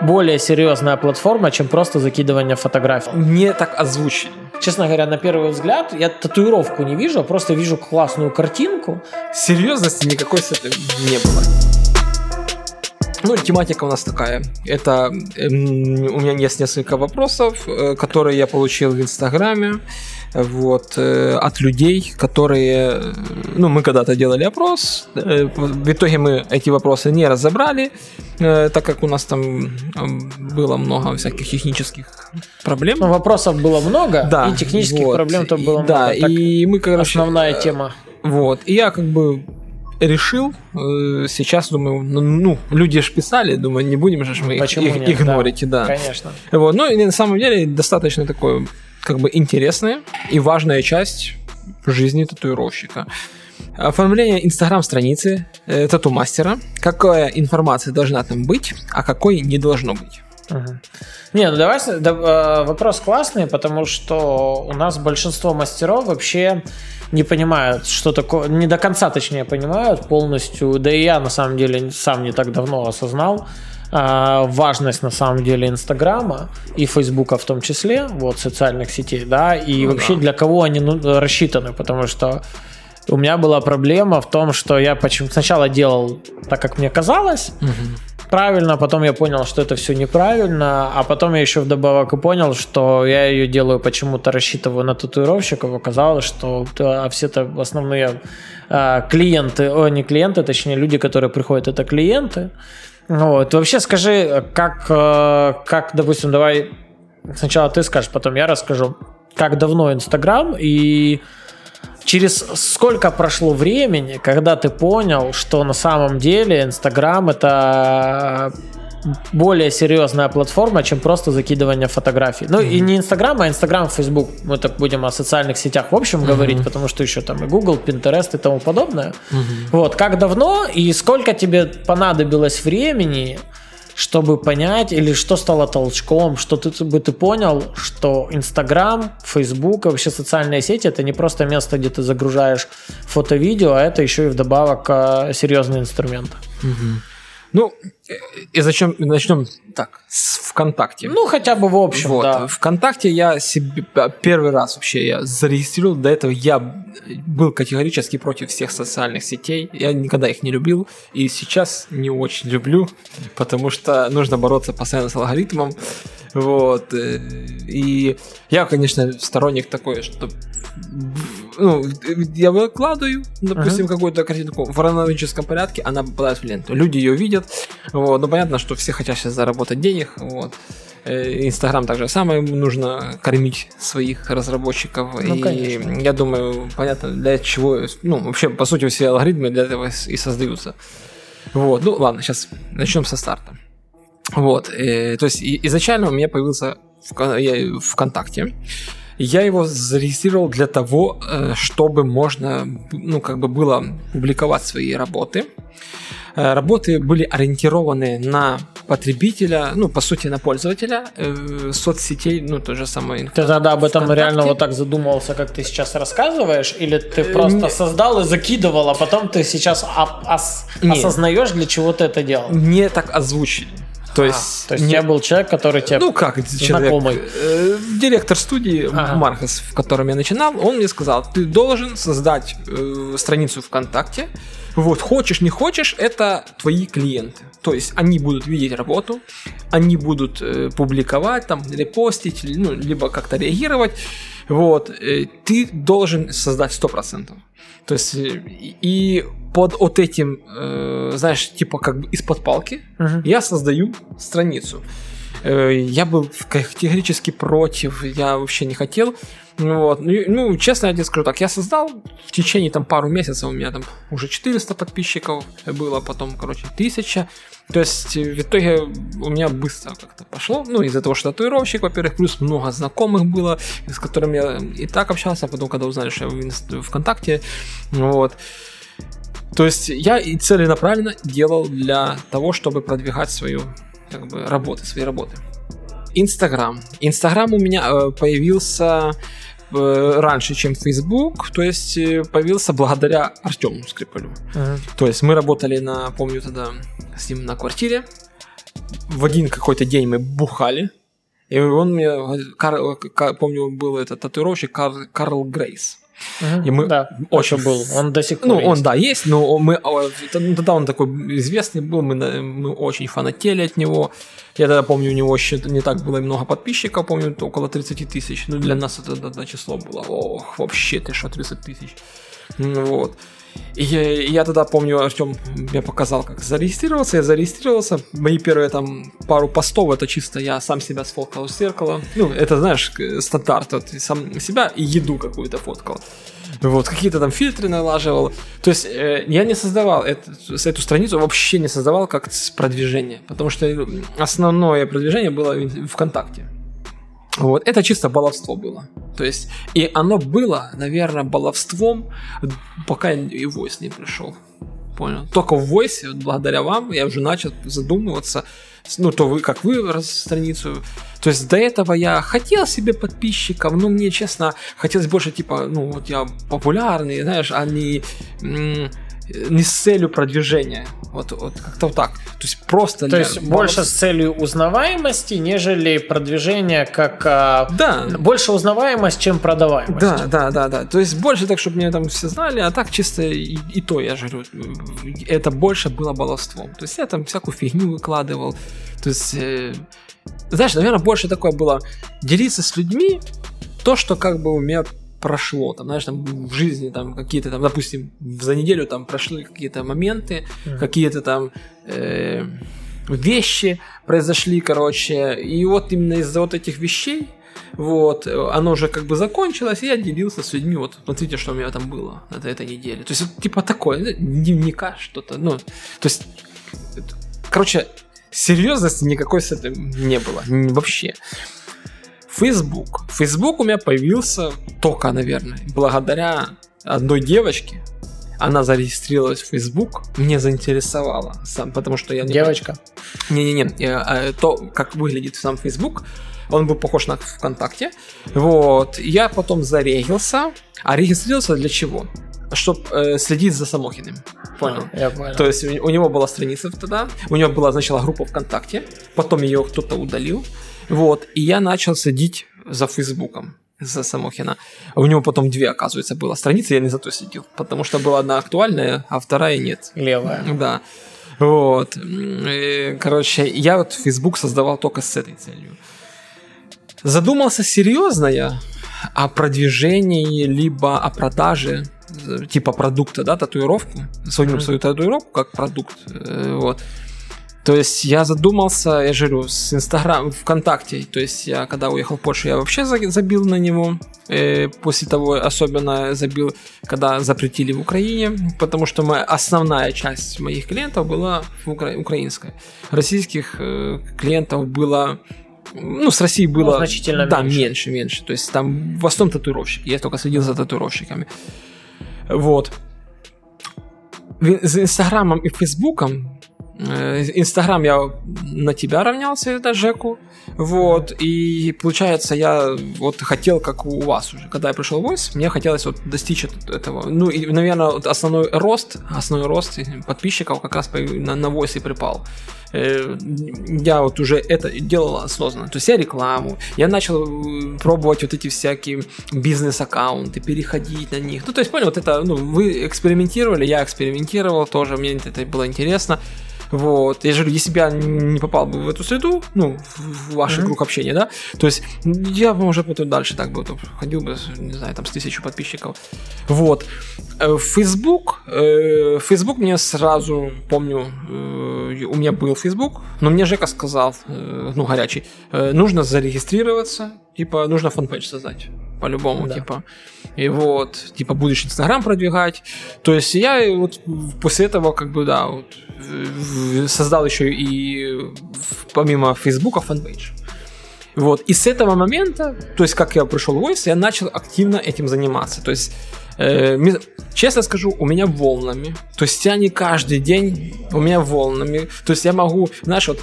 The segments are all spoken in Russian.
более серьезная платформа, чем просто закидывание фотографий. Мне так озвучили. Честно говоря, на первый взгляд я татуировку не вижу, а просто вижу классную картинку. Серьезности никакой с этим не было. Ну, тематика у нас такая. Это э, у меня есть несколько вопросов, э, которые я получил в Инстаграме вот, э, от людей, которые, ну, мы когда-то делали опрос, э, в итоге мы эти вопросы не разобрали, э, так как у нас там было много всяких технических проблем. Ну, вопросов было много, да, и технических вот, проблем там было да, много. Так и мы, короче, основная тема. Вот, и я как бы решил, э, сейчас думаю, ну, ну, люди же писали, думаю, не будем же мы их, Почему их нет? игнорить, да. Конечно. Вот, ну и на самом деле достаточно такое, как бы интересная и важная часть жизни татуировщика. Оформление инстаграм-страницы э, тату-мастера. Какая информация должна там быть, а какой не должно быть. Мгм. Не, ну давай, да, э, вопрос классный, потому что у нас большинство мастеров вообще не понимают, что такое, не до конца, точнее, понимают полностью, да и я на самом деле сам не так давно осознал а, важность на самом деле Инстаграма и Фейсбука в том числе, вот социальных сетей, да, и Ну вообще да. для кого они ну, рассчитаны, потому что у меня была проблема в том, что я почему сначала делал так, как мне казалось, правильно, потом я понял, что это все неправильно, а потом я еще вдобавок и понял, что я ее делаю почему-то рассчитываю на татуировщиков, оказалось, что а все-то основные а, клиенты, о, не клиенты, точнее люди, которые приходят, это клиенты. Вот. Вообще скажи, как, э, как, допустим, давай сначала ты скажешь, потом я расскажу, как давно Инстаграм и через сколько прошло времени, когда ты понял, что на самом деле Инстаграм это более серьезная платформа, чем просто закидывание фотографий. Ну и не Инстаграм, а Инстаграм, Фейсбук. Мы так будем о социальных сетях в общем говорить, потому что еще там и Google, Pinterest и тому подобное. Вот, как давно и сколько тебе понадобилось времени, чтобы понять, или что стало толчком, что ты бы ты понял, что Инстаграм, Фейсбук вообще социальные сети это не просто место, где ты загружаешь фото-видео, а это еще и вдобавок э, серьезный инструмент. Ну, э, и зачем начнем так, с ВКонтакте. Ну, хотя бы в общем, вот. да. ВКонтакте я себе а, первый раз вообще я зарегистрировал. До этого я был категорически против всех социальных сетей. Я никогда их не любил. И сейчас не очень люблю, потому что нужно бороться постоянно с алгоритмом. Вот. э, И я, конечно, сторонник такой, что ну, я выкладываю, допустим, какую-то картинку в хронологическом порядке, она попадает в ленту. Люди ее видят. Вот. Ну, понятно, что все хотят сейчас заработать денег. Вот. Э, Инстаграм так же самое, нужно кормить своих разработчиков. Ну, и конечно. я думаю, понятно, для чего, ну, вообще, по сути, все алгоритмы для этого и создаются. Вот, ну ладно, сейчас начнем со старта. Вот, э, то есть изначально у меня появился Вка- я- ВКонтакте. Я его зарегистрировал для того, э, чтобы можно, ну, как бы было публиковать свои работы. Э, Работы были ориентированы на потребителя, ну, по сути, на пользователя э, соцсетей, ну, то же самое. Ты тогда об этом ВКонтакте. реально вот так задумывался, как ты сейчас рассказываешь, или ты Э, просто не- создал и закидывал, а потом ты сейчас ос- Не. осознаешь, для чего ты это делал? Мне так озвучили. То есть, А, то есть не- был человек, который тебе Ну как, человек, знакомый. э, директор студии Ага. Маркос, в котором я начинал, он мне сказал, ты должен создать э, страницу ВКонтакте. Вот, хочешь, не хочешь, это твои клиенты. То есть они будут видеть работу, они будут э, публиковать, там, репостить, ну, либо как-то реагировать. Вот, э, ты должен создать 100%. То есть, э, и под вот этим, э, знаешь, типа как бы из-под палки, Мгм. я создаю страницу. Э, Я был категорически против, я вообще не хотел. Вот. Ну, ну, честно, я тебе скажу так, я создал в течение там пару месяцев, у меня там уже 400 подписчиков было, потом, короче, 1000. То есть, э, в итоге у меня быстро как-то пошло, ну, из-за того, что татуировщик, во-первых, плюс много знакомых было, с которыми я и так общался, а потом, когда узнали, что я в ВКонтакте, вот. То есть я и целенаправленно делал для того, чтобы продвигать свою как бы, работу, свои работы. Инстаграм. Инстаграм у меня э, появился э, раньше, чем Facebook, то есть появился благодаря Артему Скрипалю. Мгм. То есть мы работали на, помню тогда с ним на квартире, в один какой-то день мы бухали, и он мне, Кар, Кар, помню, был этот татуировщик Кар, Карл Грейс. Мгм. И мы да, очень был. Он до сих пор Ну, он, есть. да, есть, но мы, а, т- тогда он такой известный был, мы, мы очень фанатели от него. Я тогда помню, у него еще не так было много подписчиков, помню, около 30 тысяч. Ну, для нас это тогда число было, ох, вообще, ты что, 30 тысяч. Ну, Вот. И я, я тогда помню, Артем мне показал, как зарегистрироваться. Я зарегистрировался. Мои первые там пару постов, это чисто я сам себя сфоткал в зеркало. Ну, это, знаешь, стандарт. Вот, сам себя и еду какую-то фоткал. Вот, какие-то там фильтры налаживал. То есть э, я не создавал эту, эту страницу, вообще не создавал как продвижение. Потому что э, основное продвижение было в ВКонтакте. Вот, это чисто баловство было. То есть, и оно было, наверное, баловством, пока и Voice не пришел. Понял? Только в вот благодаря вам, я уже начал задумываться, ну, то вы, как вы страницу. То есть до этого я хотел себе подписчиков, но мне, честно, хотелось больше, типа, ну, вот я популярный, знаешь, а не, м, не с целью продвижения. Вот, вот как-то вот так. То есть просто... То есть баловства. больше с целью узнаваемости, нежели продвижение как... а, Да, Больше узнаваемость, чем продаваемость. Да, да, да, да. То есть больше так, чтобы меня там все знали, а так чисто и, и то, я говорю, это больше было баловством. То есть я там всякую фигню выкладывал. То есть, э, знаешь, наверное, больше такое было делиться с людьми то, что как бы у меня прошло, там, знаешь, там в жизни там какие-то там, допустим, за неделю там прошли какие-то моменты, Мгм. какие-то там э, вещи произошли, короче, и вот именно из-за вот этих вещей, вот, оно уже как бы закончилось, и я делился с людьми, вот, смотрите, что у меня там было на этой неделе. То есть, вот, типа такое, дневника что-то, ну, то есть, короче, серьезности никакой с этим не было, вообще. Facebook. Facebook у меня появился только, наверное, благодаря одной девочке. Она зарегистрировалась в Facebook, мне заинтересовала, сам, потому что я не Девочка. не-не-не, э, э, то, как выглядит сам Facebook, он был похож на ВКонтакте. Вот, я потом зарегился, а регистрировался для чего? Чтобы следить за Самохиным. Понял? Я понял. То есть у у него была страница тогда, у него была сначала группа ВКонтакте, потом ее кто-то удалил, вот, и я начал следить за Фейсбуком за Самохина. У него потом две, оказывается, было страницы, я не зато следил, потому что была одна актуальная, а вторая нет. Левая. Да. Вот. Э, Короче, я вот Facebook создавал только с этой целью. Задумался серьезно я о продвижении, либо о продаже э, типа продукта, да, татуировку, свою, свою татуировку как продукт, э, вот. То есть я задумался, я говорю, с Инстаграм, ВКонтакте, то есть я когда уехал в Польшу, я вообще за- забил на него, э, после того особенно забил, когда запретили в Украине, потому что моя основная часть моих клиентов была укра- украинская. Российских э, клиентов было ну, с России было... Ну, значительно да, меньше. меньше, меньше. То есть там в основном татуировщики. Я только следил за татуировщиками. Вот. С Инстаграмом и Фейсбуком Инстаграм я на тебя равнялся, это Жеку. Вот. И получается, я вот хотел, как у вас уже. Когда я пришел в Voice, мне хотелось вот достичь этого. Ну, и, наверное, вот основной рост, основной рост подписчиков как раз на, на Voice и припал. Э, Я вот уже это делал осознанно. То есть я рекламу, я начал э, пробовать вот эти всякие бизнес-аккаунты, переходить на них. Ну, то есть, понял, вот это, ну, вы экспериментировали, я экспериментировал тоже, мне это было интересно. Вот, я же говорю, если бы я не попал бы в эту среду, ну, в ваш Мгм. круг общения, да, то есть я бы уже потом дальше так бы ходил бы, не знаю, там с тысячу подписчиков. Вот. Э, Facebook, э, Facebook мне сразу, помню, э, у меня был Facebook, но мне Жека сказал, ну, горячий, нужно зарегистрироваться, типа, нужно фанпэдж создать, по-любому, Да. типа. И вот, типа, будешь Инстаграм продвигать. То есть я вот после этого, как бы, да, вот, создал еще и помимо Фейсбука фанпэдж. Вот, и с этого момента, то есть как я пришел в Voice, я начал активно этим заниматься. То есть, э, честно скажу, у меня волнами. То есть я не каждый день, у меня волнами. То есть я могу, знаешь, вот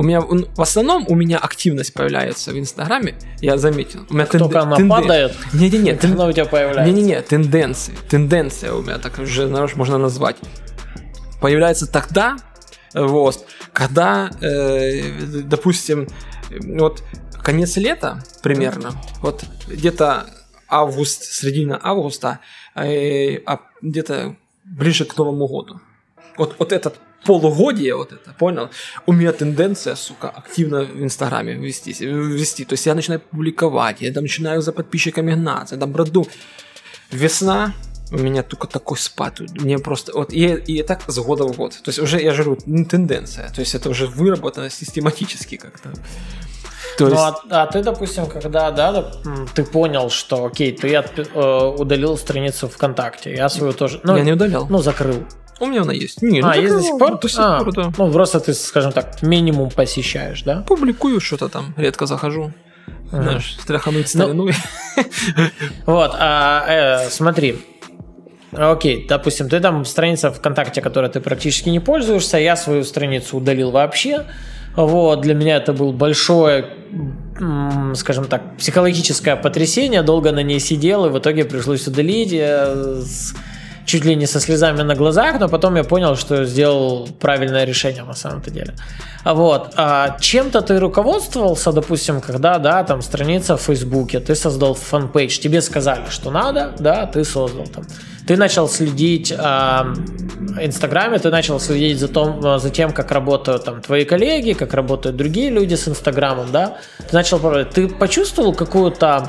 у меня в основном у меня активность появляется в Инстаграме, я заметил. У меня Как только она падает, Не-не-не, тен- она у тебя появляется. не-не-не, тенденции. Тенденция у меня так уже, знаешь, можно назвать. Появляется тогда, Вот. Когда, э, допустим, вот конец лета примерно, вот где-то август, середина августа, э, а где-то ближе к Новому году. Вот, вот этот полугодие, вот это, понял? У меня тенденция, сука, активно в Инстаграме вести, вести. То есть я начинаю публиковать, я там начинаю за подписчиками гнаться, там броду. Весна, у меня только такой спад. Мне просто... Вот и, и так с года в год. То есть уже, я же говорю, тенденция. То есть это уже выработано систематически как-то. То ну, есть... Ну, а, а ты, допустим, когда, да, ты понял, что, окей, ты от, э, удалил страницу ВКонтакте, я свою тоже... Ну, я не удалял. Ну, закрыл. У меня она есть. Не, ну, а, ну, есть до сих пор? До сих а, пор, да. Ну, просто ты, скажем так, минимум посещаешь, да? Публикую что-то там, редко захожу. Ага. Знаешь, страхануть стариной. Ну, вот, а, э, смотри, Окей, допустим, ты там страница ВКонтакте, которой ты практически не пользуешься, я свою страницу удалил вообще. Вот, для меня это был большое, скажем так, психологическое потрясение, долго на ней сидел, и в итоге пришлось удалить э, чуть ли не со слезами на глазах, но потом я понял, что сделал правильное решение на самом-то деле. Вот. А чем ты руководствовался, допустим, когда, да, там страница в Фейсбуке, ты создал fan page, тебе сказали, что надо, да, ты создал там. Ты начал следить а, Инстаграме, ты начал следить за, том, за тем, как работают там твои коллеги, как работают другие люди с Инстаграмом, да. Ты начал. Ты почувствовал какую-то,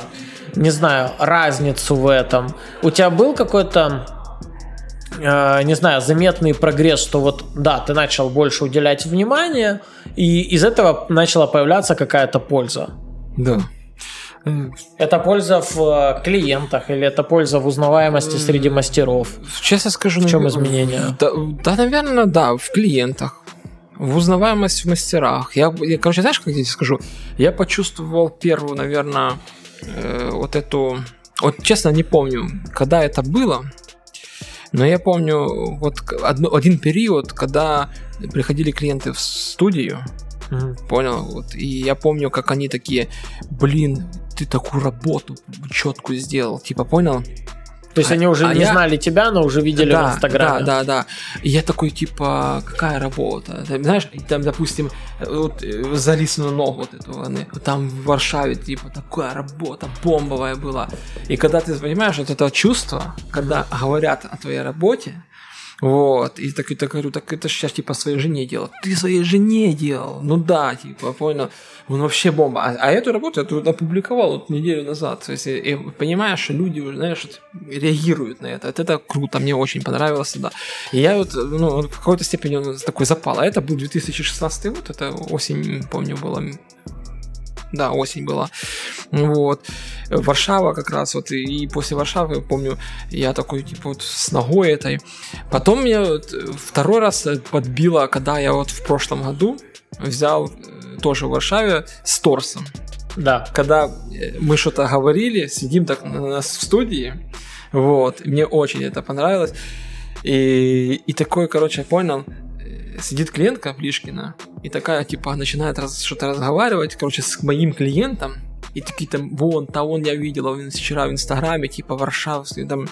не знаю, разницу в этом? У тебя был какой-то не знаю, заметный прогресс, что вот, да, ты начал больше уделять внимание, и из этого начала появляться какая-то польза. Да. Это польза в э, клиентах или это польза в узнаваемости среди мастеров? Честно скажу, в чем изменения? Да, да, наверное, да, в клиентах. В узнаваемость в мастерах. Я, я короче, знаешь, как я тебе скажу? Я почувствовал первую, наверное, э, вот эту... Вот честно не помню, когда это было, но я помню вот одно, один период, когда приходили клиенты в студию, mm понял, вот, и я помню, как они такие, блин, ты такую работу четкую сделал, типа, понял? То есть а, они уже а не я... знали тебя, но уже видели да, в Инстаграме. Да, да, да. И я такой, типа, какая работа? Ты, знаешь, там, допустим, вот э, залисную ногу вот эту, там в Варшаве, типа, такая работа бомбовая была. И когда ты понимаешь вот это чувство, когда говорят о твоей работе, вот, и так, и так говорю, так это сейчас типа своей жене делал. Ты своей жене делал? Ну да, типа, понял. Он вообще бомба. А, а эту работу я тут опубликовал вот неделю назад. То есть, и, и понимаешь, люди уже, знаешь, реагируют на это. Вот это круто, мне очень понравилось, да. И я вот, ну, в какой-то степени он такой запал. А это был 2016 год, это осень, помню, было да, осень была. Вот. Варшава как раз вот, и после Варшавы, помню, я такой, типа, вот с ногой этой. Потом меня вот, второй раз подбило, когда я вот в прошлом году взял э, тоже в Варшаве с торсом. Да. Когда э, мы что-то говорили, сидим так у нас в студии, вот, мне очень это понравилось. И, и такой, короче, понял, сидит клиентка Плишкина и такая, типа, начинает раз, что-то разговаривать, короче, с моим клиентом, и такие там, вон, то он я видела вчера в Инстаграме, типа, варшавский, там,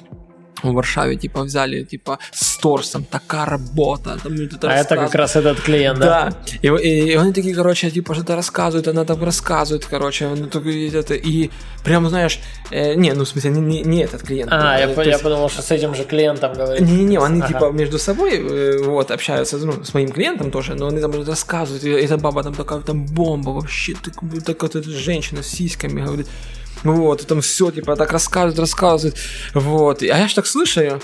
в Варшаве, типа, взяли, типа, с торсом, такая работа. Там, это а это как раз этот клиент, да? Да. И, и, и они такие, короче, типа, что-то рассказывают, она там рассказывает, короче, ну, это, и прям, знаешь, э, не, ну, в смысле, не, не, не этот клиент. А, я, я есть... подумал, что с этим же клиентом говорит. Не-не-не, они, ага. типа, между собой, э, вот, общаются, ну, с моим клиентом тоже, но они там рассказывают, и эта баба там такая, там бомба вообще, так, так вот эта женщина с сиськами, говорит, вот, и там все, типа, так рассказывают, рассказывают. Вот. А я ж так слушаю.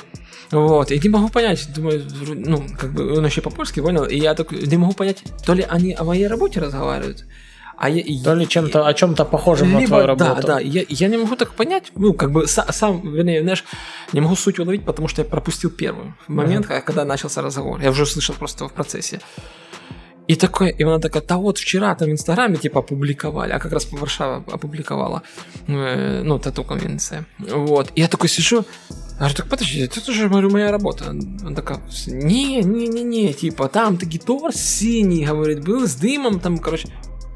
Вот, и не могу понять, думаю, ну, как бы он еще по-польски понял, и я так не могу понять, то ли они о моей работе разговаривают, а я, то ли чем-то, о чем-то похожем либо, на твою работу. Да, да, я, я не могу так понять, ну, как бы сам, вернее, знаешь, не могу суть уловить, потому что я пропустил первый момент, uh-huh. когда начался разговор. Я уже слышал просто в процессе. И такой, и она такая, да вот вчера там в Инстаграме типа опубликовали, а как раз по Варшава опубликовала, э, ну, тату конвенция. Вот. И я такой сижу, говорю, так подожди, это же, говорю, моя работа. Он такая, не, не, не, не, типа, там таки торс синий, говорит, был с дымом, там, короче.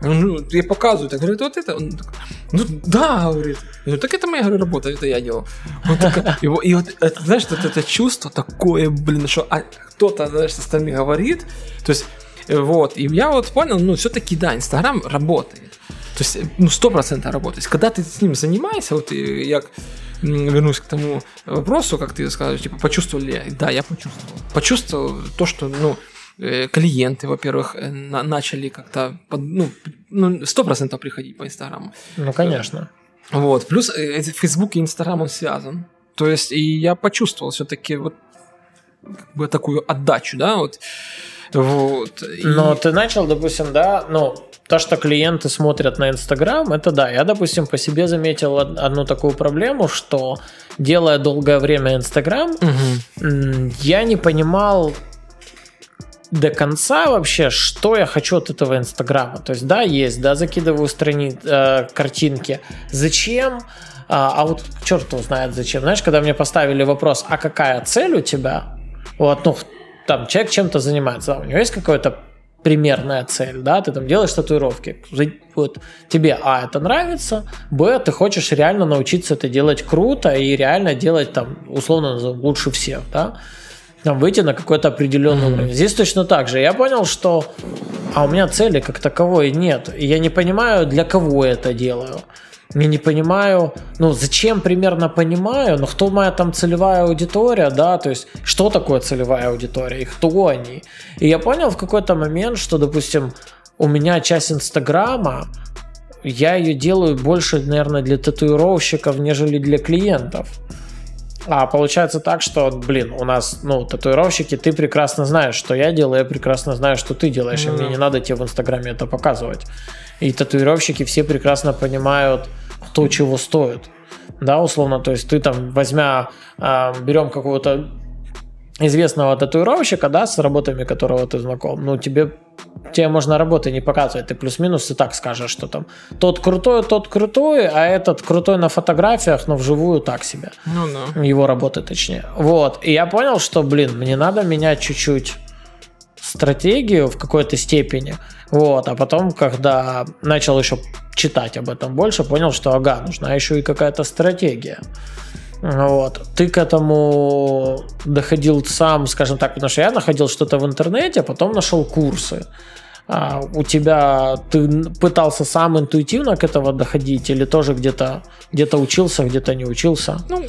Ну, я показываю, так говорю, вот это. Он такой, Ну да, говорит. Я говорю, так это моя говорю, работа, это я делал. Он и, вот- и вот, это, знаешь, вот это чувство такое, блин, что а, кто-то, знаешь, со стороны говорит. То есть, вот, и я вот понял, ну, все-таки, да, Инстаграм работает. То есть, э, ну, сто процентов работает. Когда ты с ним занимаешься, вот и я вернусь к тому вопросу, как ты сказал, типа, почувствовал ли я? Да, я почувствовал. Почувствовал то, что, ну, э, клиенты, во-первых, э, на- начали как-то, ну, ну, сто процентов приходить по Инстаграму. Ну, конечно. Вот. Плюс э, э, Facebook и Инстаграм, он связан. То есть, и я почувствовал все-таки вот как бы такую отдачу, да, вот. Вот. И- Но ты начал, допустим, да, ну, то, что клиенты смотрят на Инстаграм, это да. Я, допустим, по себе заметил од- одну такую проблему, что делая долгое время Инстаграм, м, я не понимал до конца вообще, что я хочу от этого Инстаграма. То есть, да, есть, да, закидываю страни... э, картинки. Зачем? А, а вот черт его знает зачем. Знаешь, когда мне поставили вопрос, а какая цель у тебя? Вот, ну, там человек чем-то занимается, да, у него есть какая-то примерная цель, да, ты там делаешь татуировки, вот тебе, а, это нравится, б, ты хочешь реально научиться это делать круто и реально делать там, условно лучше всех, да, там, выйти на какой-то определенный уровень. Здесь точно так же. Я понял, что а у меня цели как таковой нет. И я не понимаю, для кого я это делаю. Я не понимаю, ну, зачем примерно понимаю, но кто моя там целевая аудитория, да, то есть, что такое целевая аудитория и кто они. И я понял в какой-то момент, что, допустим, у меня часть Инстаграма, я ее делаю больше, наверное, для татуировщиков, нежели для клиентов. А получается так, что, блин, у нас, ну, татуировщики, ты прекрасно знаешь, что я делаю, я прекрасно знаю, что ты делаешь, и Ну мне не надо тебе в Инстаграме это показывать. И татуировщики все прекрасно понимают, кто чего стоит. Да, условно, то есть ты там, возьмя, а, берем какого-то известного татуировщика, да, с работами которого ты знаком, ну, тебе, тебе можно работы не показывать, ты плюс-минус и так скажешь, что там тот крутой, тот крутой, а этот крутой на фотографиях, но вживую так себе Ну да. его работы точнее. Вот. И я понял, что, блин, мне надо менять чуть-чуть стратегию в какой-то степени. Вот. А потом, когда начал еще читать об этом больше, понял, что, ага, нужна еще и какая-то стратегия. Вот. Ты к этому доходил сам, скажем так, потому что я находил что-то в интернете, а потом нашел курсы. А у тебя ты пытался сам интуитивно к этому доходить или тоже где-то где-то учился, где-то не учился? Ну,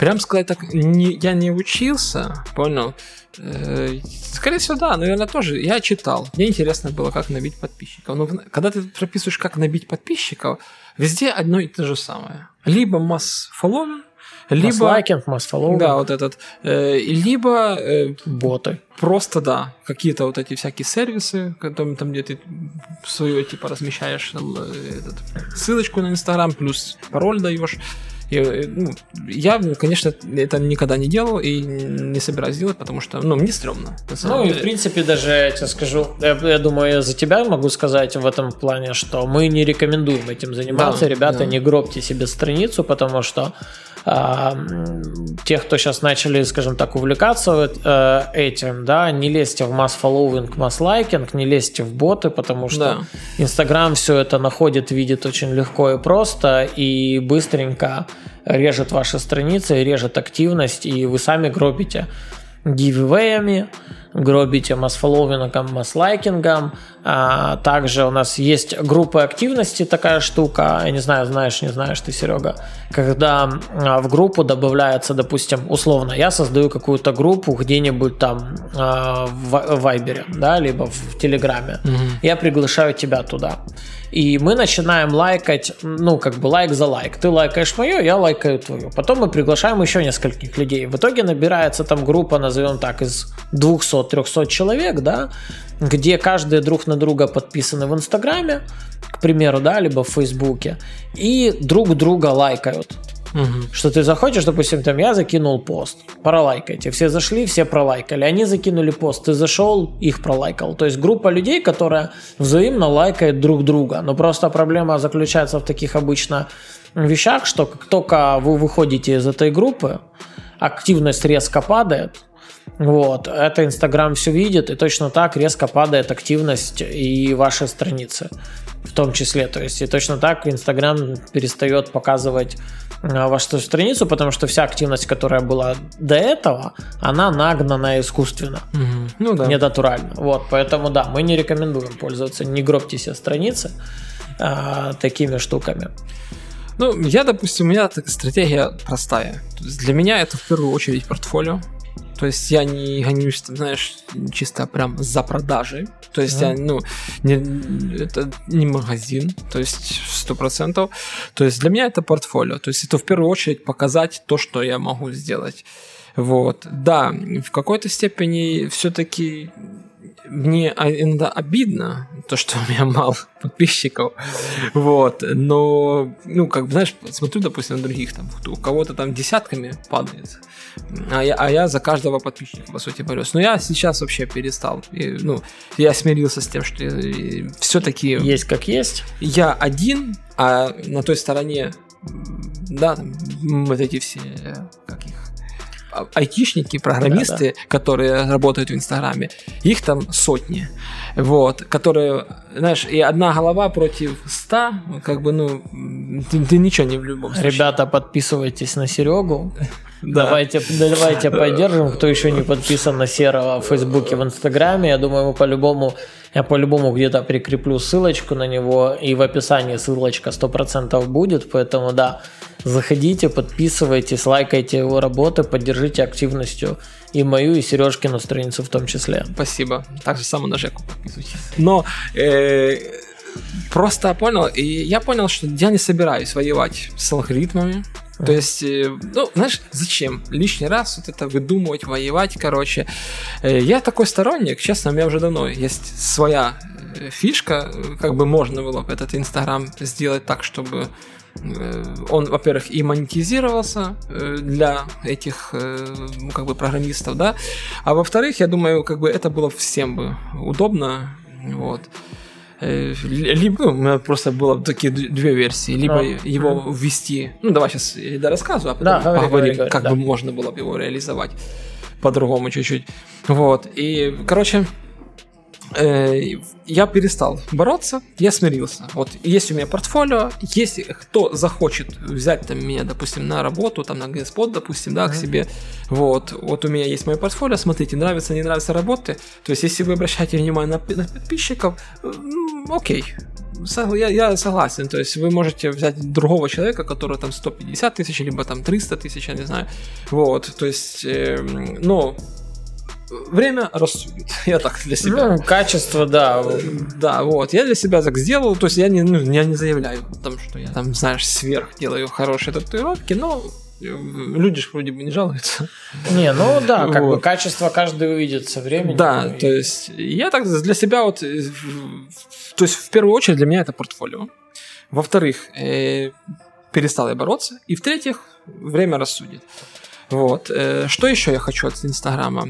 прям сказать так, не, я не учился, понял. Э, Скорее всего, да, наверное, тоже. Я читал. Мне интересно было, как набить подписчиков. Но когда ты прописываешь, как набить подписчиков, везде одно и то же самое. Либо масс following, либо... Масс-лайкинг, масс-фоллоу, Да, вот этот. э, Либо э, боты. просто, да, какие-то вот эти всякие сервисы, там, там где ты свое, типа, размещаешь л- этот, ссылочку на Инстаграм, плюс пароль даешь. И, э, ну, я, конечно, это никогда не делал и не собираюсь делать, потому что, ну, мне стрёмно. Ну и деле. в принципе даже я тебе скажу, я, я думаю, я за тебя могу сказать в этом плане, что мы не рекомендуем этим заниматься. Да, Ребята, да. не гробьте себе страницу, потому что а, м, те, кто сейчас начали, скажем так, увлекаться э, этим, да, не лезьте в масс-фоллоуинг, масс-лайкинг, не лезьте в боты, потому что Да. Инстаграм все это находит, видит очень легко и просто, и быстренько режет ваши страницы, режет активность, и вы сами гробите гивэями, гробите масс-фолловингом, масс-лайкингом. А, также у нас есть группы активности, такая штука, я не знаю, знаешь, не знаешь ты, Серега, когда а, в группу добавляется, допустим, условно, я создаю какую-то группу где-нибудь там а, в Ва- в Вайбере, да, либо в Телеграме. Я приглашаю тебя туда. И мы начинаем лайкать, ну, как бы лайк за лайк. Ты лайкаешь мое, я лайкаю твою. Потом мы приглашаем еще нескольких людей. В итоге набирается там группа, назовем так, из 200-300 человек, да, где каждый друг на друга подписаны в Инстаграме, к примеру, да, либо в Фейсбуке, и друг друга лайкают. Мгм. Что ты захочешь, допустим, там я закинул пост, пролайкайте. Все зашли, все пролайкали. Они закинули пост, ты зашел, их пролайкал. То есть группа людей, которая взаимно лайкает друг друга. Но просто проблема заключается в таких обычно вещах, что как только вы выходите из этой группы, активность резко падает, Вот, это Инстаграм все видит, и точно так резко падает активность и вашей страницы в том числе. То есть и точно так Инстаграм перестает показывать а, вашу страницу, потому что вся активность, которая была до этого, она нагнана искусственно, Угу. Ну да. не натурально. Вот, поэтому да, мы не рекомендуем пользоваться, не гробьте себе страницы а, такими штуками. Ну, я, допустим, у меня стратегия простая. Для меня это в первую очередь портфолио. То есть я не гонюсь, там, знаешь, чисто прям за продажей. То есть я, Мгм. ну, не, это не магазин, то есть сто процентов. То есть для меня это портфолио. То есть это в первую очередь показать то, что я могу сделать. Вот. Да, в какой-то степени все-таки мне а- иногда обидно, то, что у меня мало подписчиков, вот, но, ну, как бы, знаешь, смотрю, допустим, на других, там, у кого-то там десятками падает, а я, а я за каждого подписчика, по сути, борюсь. Но я сейчас вообще перестал, И, ну, я смирился с тем, что все-таки Есть как есть. я один, а на той стороне, да, там, вот эти все, э, как их, айтишники, программисты, которые работают в Инстаграме, их там сотни, вот, которые, знаешь, и одна голова против ста, как бы, ну, ты, ты ничего не в любом случае. Ребята, подписывайтесь на Серегу. Да. Давайте, давайте поддержим, кто еще не подписан на Серого в Фейсбуке, в Инстаграме. Я думаю, мы по-любому, я по-любому где-то прикреплю ссылочку на него, и в описании ссылочка 100% будет, поэтому да, заходите, подписывайтесь, лайкайте его работы, поддержите активностью и мою, и Сережкину страницу в том числе. Спасибо. Так же само на Жеку подписывайтесь. Но э, просто понял, и я понял, что я не собираюсь воевать с алгоритмами. То есть, э, ну, знаешь, зачем лишний раз вот это выдумывать, воевать, короче. Э, Я такой сторонник, честно, у меня уже давно есть своя э, фишка, как бы можно было бы этот Инстаграм сделать так, чтобы он, во-первых, и монетизировался для этих, ну, как бы, программистов, да, а во-вторых, я думаю, как бы это было всем бы удобно, вот. Э, ли- Либо, ну, у меня просто было такие две версии. Либо А, его ввести, ну, давай сейчас я рассказываю, а потом Да, говори, поговорим, говори, говори, как да. бы можно было бы его реализовать по-другому чуть-чуть. Вот, и, короче, я перестал бороться, я смирился. Вот есть у меня портфолио, если кто захочет взять там меня, допустим, на работу, там на GSPOT, допустим, да, к себе, вот, вот у меня есть мое портфолио, смотрите, нравится, не нравится работы, то есть если вы обращаете внимание на, на подписчиков, э, ну, окей, я, я согласен, то есть вы можете взять другого человека, который там 150 тысяч, либо там 300 тысяч, я не знаю, вот, то есть, эм, но время рассудит, я так для себя. Ну, качество, да. Да, вот, я для себя так сделал, то есть я не, ну, я не заявляю о том, что я там, знаешь, сверх делаю хорошие татуировки, но люди же вроде бы не жалуются. Не, ну да, как бы Вот. качество каждый увидит со временем. Да, И- то есть я так для себя вот, э, в- то есть в первую очередь для меня это портфолио. Во-вторых, э, перестал я бороться. И в-третьих, время рассудит. Вот. э, Что еще я хочу от Инстаграма?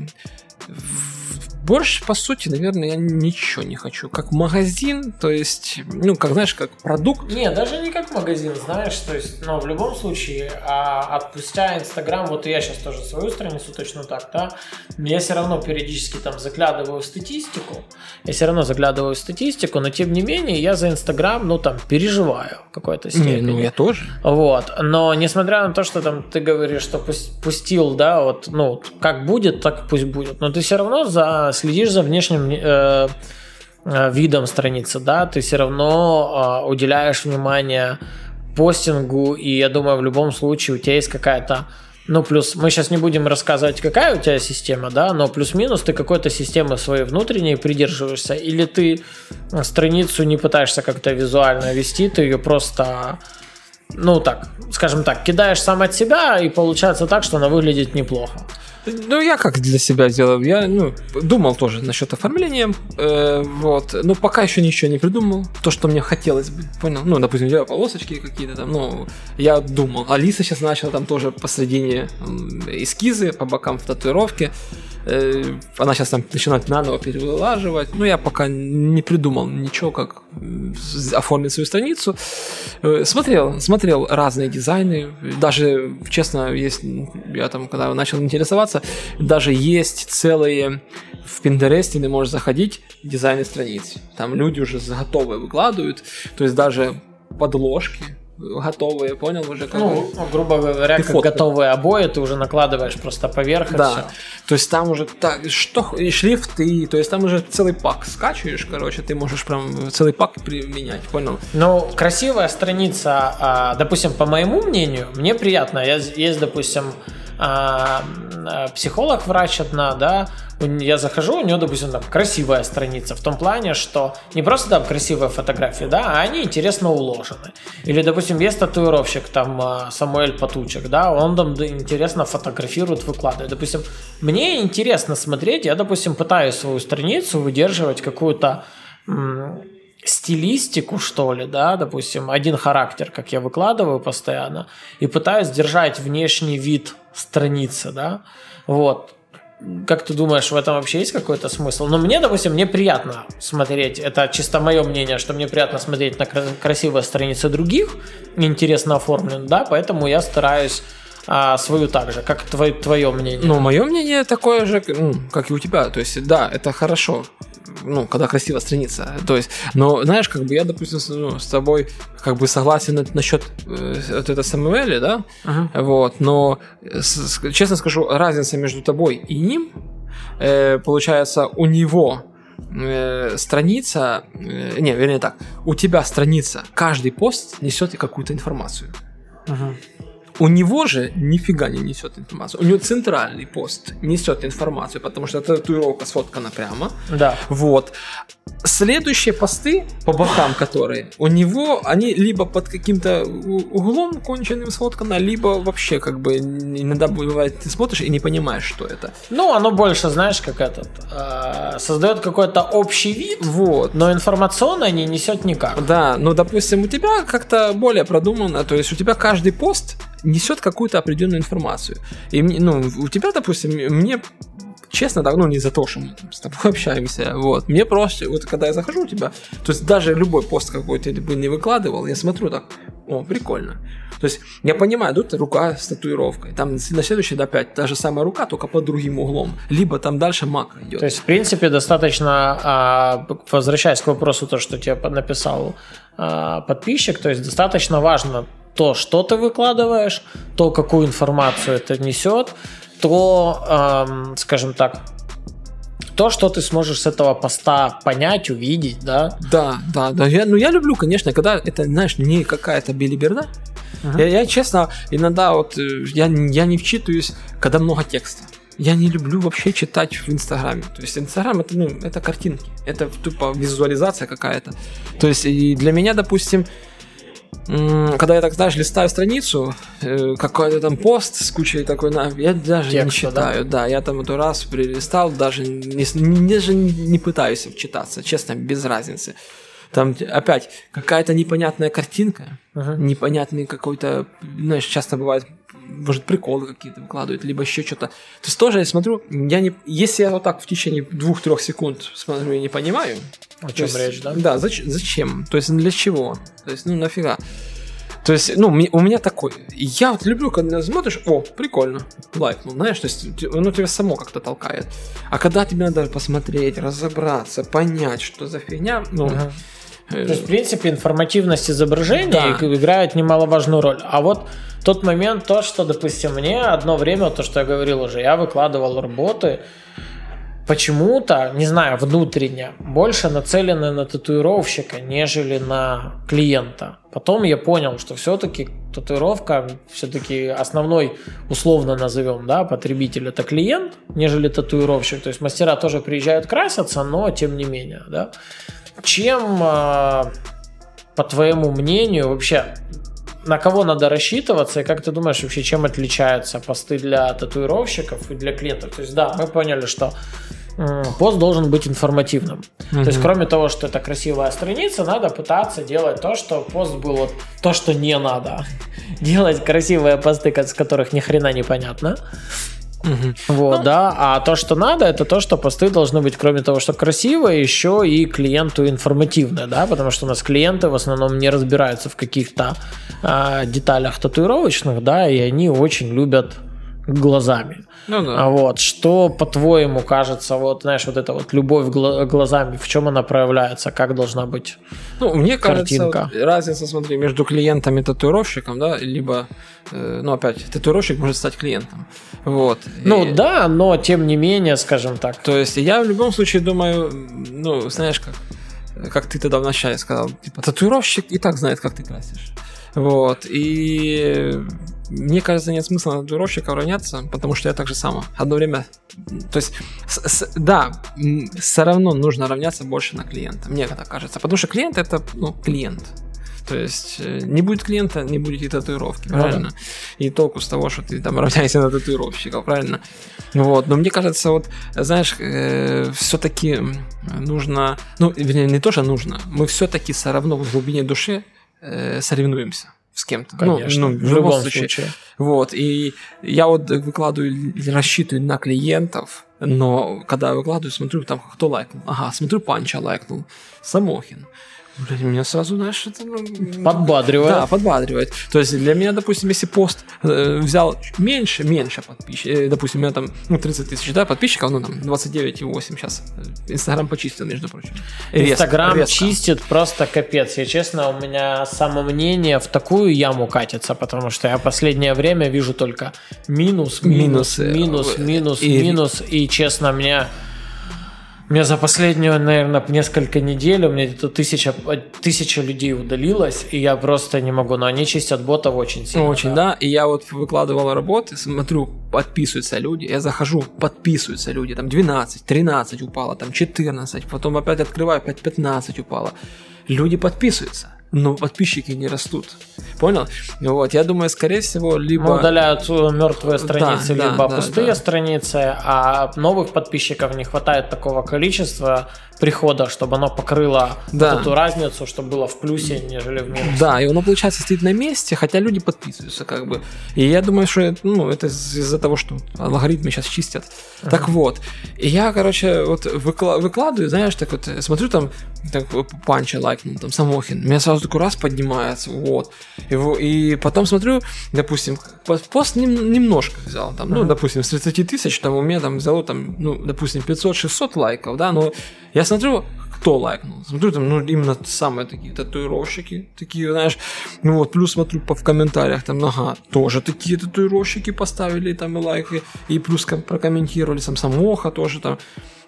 В- Больше, по сути, наверное, я ничего не хочу. Как магазин, то есть, ну, как, знаешь, как продукт. Не, даже не как магазин, знаешь, то есть, но в любом случае, а, отпустя Инстаграм, вот я сейчас тоже свою страницу точно так, да, я все равно периодически там заглядываю в статистику, я все равно заглядываю в статистику, но тем не менее я за Инстаграм, ну там, переживаю в какой-то Не, степени. ну, я тоже. Вот, но несмотря на то, что там ты говоришь, что пус- пустил, да, вот, ну, как будет, так пусть будет, но ты все равно за, следишь за внешним э, э, видом страницы, да, ты все равно э, уделяешь внимание постингу, и я думаю, в любом случае у тебя есть какая-то ну, плюс мы сейчас не будем рассказывать, какая у тебя система, да, но плюс-минус ты какой-то системы своей внутренней придерживаешься, или ты э, страницу не пытаешься как-то визуально вести, ты ее просто ну так, скажем так, кидаешь сам от себя, и получается так, что она выглядит неплохо. Ну, я как для себя сделал. Я, ну, думал тоже насчет оформления, э, вот, но пока еще ничего не придумал. То, что мне хотелось бы, понял? Ну, допустим, делаю полосочки какие-то там, ну, я думал. Алиса сейчас начала там тоже посредине эскизы по бокам в татуировке. Э, она сейчас там начинает наново перелаживать. Ну, я пока не придумал ничего, как оформить свою страницу. Э, смотрел, смотрел разные дизайны. Даже, честно, есть, я там, когда начал интересоваться, даже есть целые в Пинтересте ты можешь заходить дизайны страниц. Там люди уже готовые выкладывают. То есть даже подложки готовые, понял уже? Как ну, грубо говоря, ты как фотку. готовые обои, ты уже накладываешь просто поверх да. и все. То есть там уже так, что, и шрифты, то есть там уже целый пак скачиваешь, короче, ты можешь прям целый пак применять, понял? Ну, красивая страница, а, допустим, по моему мнению, мне приятно. Я, есть, допустим, а, а, психолог, врач одна, да, я захожу, у нее, допустим, там красивая страница, в том плане, что не просто там красивые фотографии, да, а они интересно уложены. Или, допустим, есть татуировщик, там, а, Самуэль Патучек, да, он там интересно фотографирует, выкладывает. Допустим, мне интересно смотреть, я, допустим, пытаюсь свою страницу выдерживать какую-то стилистику, что ли, да, допустим, один характер, как я выкладываю постоянно, и пытаюсь держать внешний вид страницы, да, вот. Как ты думаешь, в этом вообще есть какой-то смысл? Ну, мне, допустим, мне приятно смотреть, это чисто мое мнение, что мне приятно смотреть на красивые страницы других, интересно оформлен, да, поэтому я стараюсь а свою также. Как твое, твое мнение? Ну, мое мнение такое же, ну, как и у тебя. То есть, да, это хорошо ну, когда красивая страница. То есть, но знаешь, как бы я, допустим, с, ну, с тобой как бы согласен насчет э, вот это Самуэля, да, uh-huh. вот, но с, честно скажу, разница между тобой и ним, э, получается, у него э, страница, э, не, вернее так, у тебя страница, каждый пост несет какую-то информацию. Uh-huh. У него же нифига не несет информацию. У него центральный пост несет информацию, потому что татуировка сфоткана прямо. Да. Вот. Следующие посты по бокам, которые у него, они либо под каким-то углом конченным сфоткано, либо вообще как бы иногда бывает ты смотришь и не понимаешь, что это. Ну, оно больше, знаешь, как этот э, создает какой-то общий вид, вот, но информационно не несет никак. Да, ну, допустим, у тебя как-то более продумано, то есть у тебя каждый пост несет какую-то определенную информацию. И ну, у тебя, допустим, мне честно, да, ну не за то, что мы с тобой общаемся, вот, мне просто, вот когда я захожу у тебя, то есть даже любой пост какой-то ты бы не выкладывал, я смотрю так, о, прикольно. То есть я понимаю, тут рука с татуировкой, там на следующий опять та же самая рука, только под другим углом, либо там дальше мак идет. То есть, в принципе, достаточно, а, возвращаясь к вопросу, то, что тебе написал а, подписчик, то есть достаточно важно то, что ты выкладываешь, то, какую информацию это несет, то, эм, скажем так, то, что ты сможешь с этого поста понять, увидеть, да? Да, да, да. Я, ну, я люблю, конечно, когда это, знаешь, не какая-то билиберда. Uh-huh. Я, я, честно, иногда вот э, я, я не вчитываюсь, когда много текста. Я не люблю вообще читать в Инстаграме. То есть Инстаграм это, ну, это картинки, это тупо визуализация какая-то. То есть и для меня, допустим, когда я так, знаешь, листаю страницу, э, какой-то там пост с кучей такой, я даже Текста, не читаю, да? да, я там эту раз прилистал, даже не, не, даже не пытаюсь вчитаться, честно, без разницы. Там опять какая-то непонятная картинка, uh-huh. непонятный какой-то, знаешь, часто бывает, может, приколы какие-то выкладывают, либо еще что-то. То есть тоже я смотрю, я не, если я вот так в течение двух-трех секунд смотрю и не понимаю, о чем есть, речь, да? Да, зач, зачем? То есть для чего? То есть, ну нафига? То есть, ну, у меня такой. Я вот люблю, когда смотришь, о, прикольно, лайк, ну, знаешь, то есть, оно тебя само как-то толкает. А когда тебе надо посмотреть, разобраться, понять, что за фигня, ну, ага. То есть, в принципе, информативность изображения да. играет немаловажную роль. А вот тот момент, то, что, допустим, мне одно время, то, что я говорил уже, я выкладывал работы, почему-то, не знаю, внутренне, больше нацелены на татуировщика, нежели на клиента. Потом я понял, что все-таки татуировка, все-таки основной, условно назовем, да, потребитель это клиент, нежели татуировщик. То есть мастера тоже приезжают красятся, но тем не менее, да. Чем, а, по твоему мнению, вообще на кого надо рассчитываться, и как ты думаешь вообще, чем отличаются посты для татуировщиков и для клиентов? То есть, да, мы поняли, что пост должен быть информативным. Mm-hmm. То есть, кроме того, что это красивая страница, надо пытаться делать то, что пост был вот то, что не надо. делать красивые посты, с которых ни хрена не понятно. Угу. Вот, ну, да. А то, что надо, это то, что посты должны быть, кроме того, что красивые, еще и клиенту информативные, да, потому что у нас клиенты в основном не разбираются в каких-то э, деталях татуировочных, да, и они очень любят глазами. Ну да. А вот что по-твоему кажется, вот знаешь, вот эта вот любовь глазами, в чем она проявляется, как должна быть? Ну мне картинка? кажется, вот, разница, смотри, между клиентом и татуировщиком, да, либо, э, ну опять, татуировщик может стать клиентом, вот. Ну и... да, но тем не менее, скажем так. То есть я в любом случае думаю, ну знаешь как, как ты тогда вначале сказал, типа татуировщик и так знает, как ты красишь. Вот. И мне кажется, нет смысла на татуировщика равняться, потому что я так же само. Одно время... То есть, с, с, да, все равно нужно равняться больше на клиента. Мне так кажется. Потому что клиент это, ну, клиент. То есть э, не будет клиента, не будет и татуировки, ну правильно? Да. И толку с того, что ты там равняешься на татуировщика, правильно? Вот, но мне кажется, вот, знаешь, э, все-таки нужно, ну, вернее, не то, что нужно, мы все-таки все равно в глубине души э, соревнуемся с кем-то. Ну, Конечно, ну, ну, в, в любом случае. случае. Вот, и я вот выкладываю, рассчитываю на клиентов, но когда я выкладываю, смотрю, там кто лайкнул. Ага, смотрю, Панча лайкнул, Самохин. Блин, меня сразу, знаешь, это... Ну, подбадривает. Да, подбадривает. То есть для меня, допустим, если пост э, взял меньше, меньше подписчиков, э, допустим, у меня там ну, 30 тысяч да, подписчиков, ну там 29,8 сейчас. Инстаграм почистил, между прочим. Инстаграм чистит просто капец. Я честно, у меня самомнение в такую яму катится, потому что я последнее время вижу только минус, минус, минус, минус, минус, и... минус, и честно, меня у меня за последнюю, наверное, несколько недель у меня где-то тысяча, тысяча людей удалилось, и я просто не могу. Но они чистят ботов очень сильно. Очень, да. да. И я вот выкладывал работы, смотрю, подписываются люди. Я захожу, подписываются люди. Там 12, 13 упало, там 14. Потом опять открываю, опять 15 упало. Люди подписываются но подписчики не растут. Понял? Вот, я думаю, скорее всего, либо... Ну, удаляют мертвые страницы, да, либо да, пустые да. страницы, а новых подписчиков не хватает такого количества, прихода, чтобы оно покрыло да. вот эту разницу, чтобы было в плюсе, нежели в минусе. Да, и оно, получается, стоит на месте, хотя люди подписываются, как бы. И я думаю, что ну, это из-за того, что алгоритмы сейчас чистят. Uh-huh. Так вот, и я, короче, вот выкла- выкладываю, знаешь, так вот, смотрю там, так, Панча лайкнул, там, Самохин, меня сразу такой раз поднимается, вот. И, и потом смотрю, допустим, пост нем- немножко взял, там, uh-huh. ну, допустим, с 30 тысяч, там, у меня там взяло, там, ну, допустим, 500-600 лайков, да, но я смотрю, кто лайкнул. Смотрю, там, ну, именно самые такие татуировщики, такие, знаешь, ну вот, плюс смотрю по, в комментариях, там, ага, тоже такие татуировщики поставили там и лайки, и плюс прокомментировали, там, Самоха тоже там,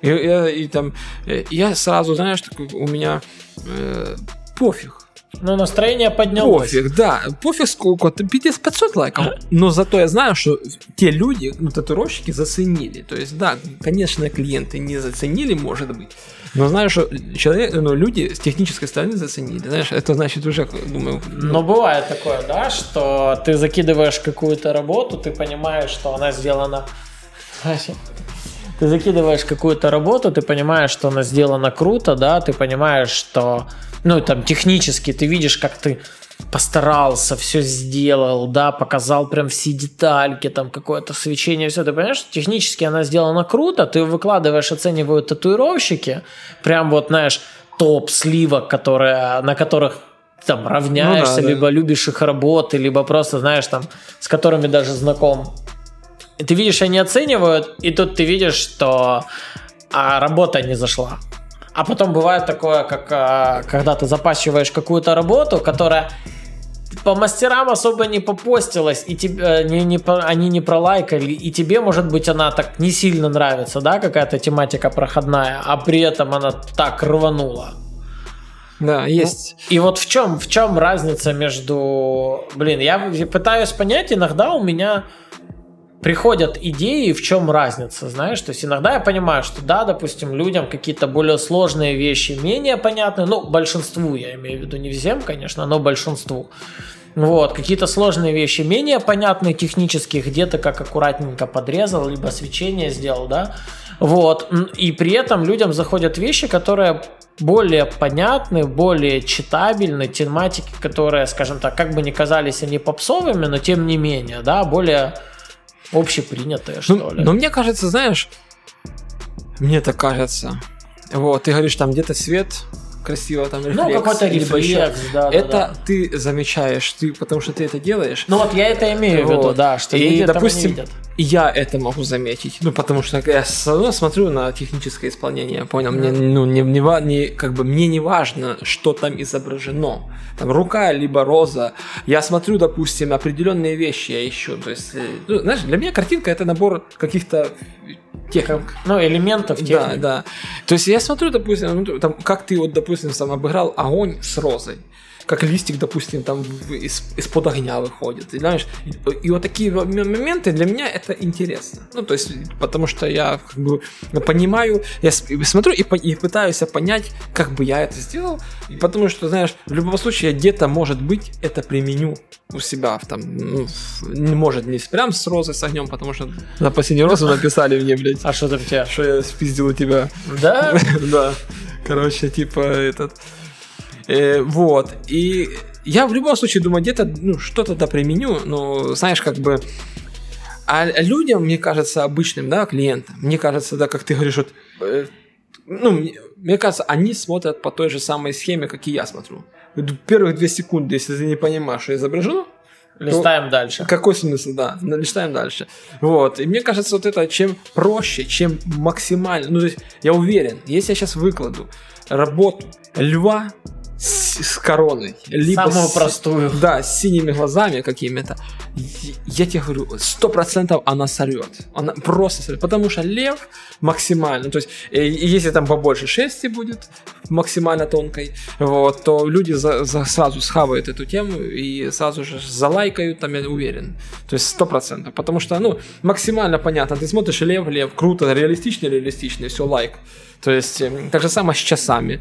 и, и, и там, э, я сразу, знаешь, такой, у меня э, пофиг, ну, настроение поднялось. Пофиг, да. Пофиг сколько, 500 лайков. Но зато я знаю, что те люди, ну, татуировщики заценили. То есть, да, конечно, клиенты не заценили, может быть. Но знаю, что человек, ну, люди с технической стороны заценили. Знаешь, это значит уже, думаю... Ну... Но бывает такое, да, что ты закидываешь какую-то работу, ты понимаешь, что она сделана... Ты закидываешь какую-то работу, ты понимаешь, что она сделана круто, да, ты понимаешь, что ну, там, технически ты видишь, как ты постарался, все сделал, да, показал прям все детальки, там какое-то свечение, все, ты понимаешь, технически она сделана круто, ты выкладываешь, оценивают татуировщики, прям вот, знаешь, топ сливок, которые, на которых там равняешься, ну, да, либо да. любишь их работы, либо просто, знаешь, там, с которыми даже знаком. И ты видишь, они оценивают, и тут ты видишь, что а работа не зашла. А потом бывает такое, как а, когда ты запащиваешь какую-то работу, которая по мастерам особо не попостилась, и тебе, э, не, не, они не пролайкали, и тебе, может быть, она так не сильно нравится, да, какая-то тематика проходная, а при этом она так рванула. Да, ну, есть. Ну, и вот в чем, в чем разница между... Блин, я пытаюсь понять, иногда у меня приходят идеи, в чем разница, знаешь, то есть иногда я понимаю, что да, допустим, людям какие-то более сложные вещи менее понятны, ну, большинству, я имею в виду, не всем, конечно, но большинству. Вот, какие-то сложные вещи менее понятны технически, где-то как аккуратненько подрезал, либо свечение сделал, да, вот, и при этом людям заходят вещи, которые более понятны, более читабельны, тематики, которые, скажем так, как бы не казались они попсовыми, но тем не менее, да, более общепринятые, что Ну, ли. но мне кажется, знаешь, мне так кажется. Вот, ты говоришь, там где-то свет красиво, там рефлекс. ну, какой-то рефлекс, да, да, Это да. ты замечаешь, ты, потому что ты это делаешь. Ну вот я это имею в виду, Вот. да, что И, люди не допустим, видят. И я это могу заметить. Ну, потому что я все равно смотрю на техническое исполнение, понял? Мне, ну, не, не, не, как бы, мне не важно, что там изображено. Там рука, либо роза. Я смотрю, допустим, определенные вещи я ищу. То есть, э, ну, знаешь, для меня картинка это набор каких-то техник. Ну, элементов Да, техники. да. То есть я смотрю, допустим, ну, там, как ты вот, допустим, сам обыграл огонь с розой. Как листик, допустим, там из, из-под огня выходит. И, знаешь, и, вот такие мо- моменты для меня это интересно. Ну, то есть, потому что я как бы понимаю, я смотрю и, и пытаюсь понять, как бы я это сделал. И потому что, знаешь, в любом случае я где-то, может быть, это применю у себя. Там, ну, не может не прям с розой, с огнем, потому что на последнюю розу написали мне, блядь. А что там тебя? Что я спиздил у тебя. Да? Да. Короче, типа этот. Э, вот. И я в любом случае думаю, где-то ну, что-то да применю, но знаешь, как бы. А людям, мне кажется, обычным, да, клиентам, мне кажется, да, как ты говоришь, вот, э, ну, мне, мне кажется, они смотрят по той же самой схеме, как и я смотрю. Первых две секунды, если ты не понимаешь, что изображено, Листаем дальше. какой смысл, да, листаем дальше. Вот, и мне кажется, вот это чем проще, чем максимально, ну, то есть, я уверен, если я сейчас выкладу работу льва с, с короной, либо Самую с- простую. да, с синими глазами какими-то, я- тебе говорю, сто процентов она сорвет, она просто сорвет, потому что лев максимально, то есть, э, если там побольше шерсти будет, максимально тонкой, вот, то люди за- за- сразу схавают эту тему и сразу же залайкают, там я уверен. То есть сто процентов. Потому что, ну, максимально понятно. Ты смотришь лев, лев, круто, реалистично, реалистично, все, лайк. То есть, эм, так же самое с часами.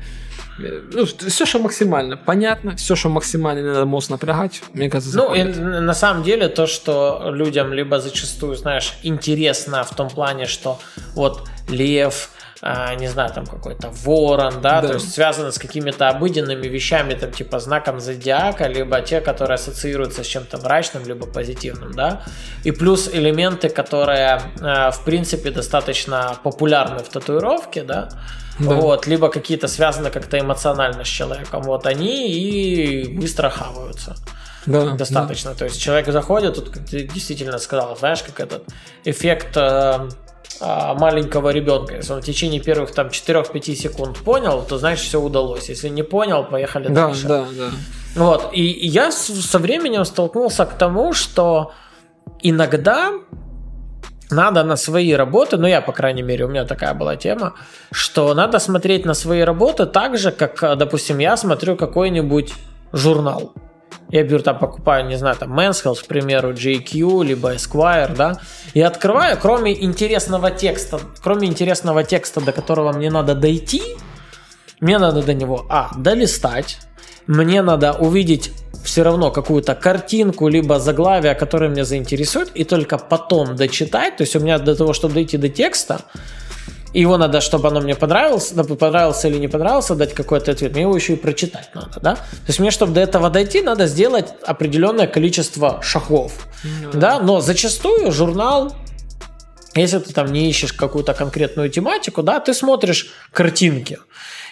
Ну, все, что максимально понятно, все, что максимально не надо мозг напрягать, мне кажется, Ну, и заходит. на самом деле то, что людям либо зачастую, знаешь, интересно в том плане, что вот лев, а, не знаю, там какой-то ворон, да, Да. то есть связано с какими-то обыденными вещами, там типа знаком зодиака, либо те, которые ассоциируются с чем-то мрачным, либо позитивным, да, и плюс элементы, которые, а, в принципе, достаточно популярны в татуировке, да, Да. вот, либо какие-то связаны как-то эмоционально с человеком, вот они и быстро хаваются да, достаточно. То есть человек заходит, тут ты действительно сказал, знаешь, как этот эффект э, а, маленького ребенка. Если он в течение первых там 4-5 секунд понял, то значит все удалось. Если не понял, поехали Да, дальше. да, да. Вот. И, и я со временем столкнулся к тому, что иногда надо на свои работы, ну я, по крайней мере, у меня такая была тема, что надо смотреть на свои работы так же, как, э, допустим, я смотрю какой-нибудь журнал. Я беру там, покупаю, не знаю, там Men's Health, к примеру, JQ, либо Esquire, да, и открываю, кроме интересного текста, кроме интересного текста, до которого мне надо дойти, мне надо до него, а, долистать, мне надо увидеть все равно какую-то картинку, либо заглавие, которое меня заинтересует, и только потом дочитать. То есть у меня для того, чтобы дойти до текста, его надо, чтобы оно мне понравилось, понравился или не понравился, дать какой-то ответ. Мне его еще и прочитать надо, да? То есть мне, чтобы до этого дойти, надо сделать определенное количество шагов, да? Но зачастую журнал если ты там не ищешь какую-то конкретную тематику, да, ты смотришь картинки.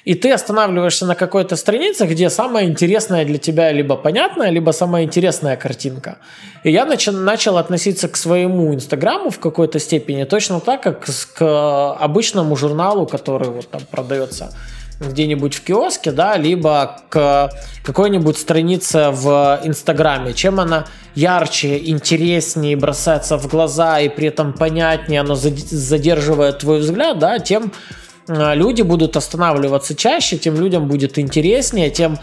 И ты останавливаешься на какой-то странице, где самая интересная для тебя либо понятная, либо самая интересная картинка. И я начал, начал относиться к своему инстаграму в какой-то степени точно так, как к обычному журналу, который вот там продается где-нибудь в киоске, да, либо к какой-нибудь странице в Инстаграме. Чем она ярче, интереснее, бросается в глаза и при этом понятнее, оно зад- задерживает твой взгляд, да, тем люди будут останавливаться чаще, тем людям будет интереснее, тем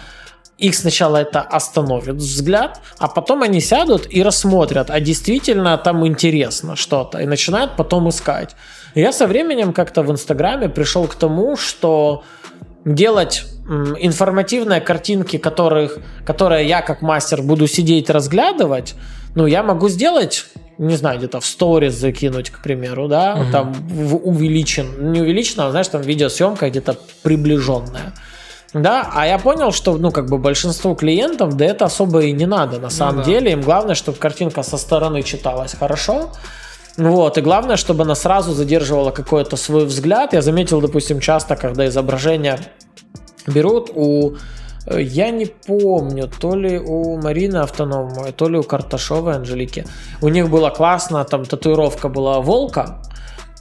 их сначала это остановит взгляд, а потом они сядут и рассмотрят, а действительно там интересно что-то, и начинают потом искать. Я со временем как-то в Инстаграме пришел к тому, что делать информативные картинки, которых, которые я как мастер буду сидеть разглядывать, ну, я могу сделать не знаю, где-то в сторис закинуть, к примеру, да, Мгм. там в увеличен, не увеличено, а, знаешь, там видеосъемка где-то приближенная. Да, а я понял, что, ну, как бы большинству клиентов да это особо и не надо, на самом да. деле. Им главное, чтобы картинка со стороны читалась хорошо. Вот, и главное, чтобы она сразу задерживала какой-то свой взгляд. Я заметил, допустим, часто, когда изображение берут у я не помню, то ли у Марины Автономовой, то ли у Карташовой Анжелики. У них была классная там татуировка была волка,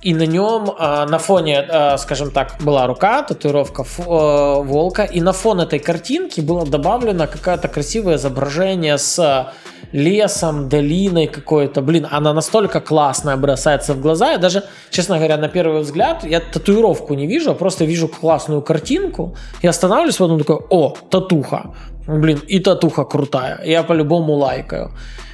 и на нем а, на фоне, а, скажем так, была рука, татуировка а, волка, и на фон этой картинки было добавлено какое-то красивое изображение с лесом, долиной какой-то. Блин, она настолько классная бросается в глаза. Я даже, честно говоря, на первый взгляд, я татуировку не вижу, а просто вижу классную картинку. И останавливаюсь, потом такой, о, татуха. Блин, и татуха крутая. Я по-любому лайкаю.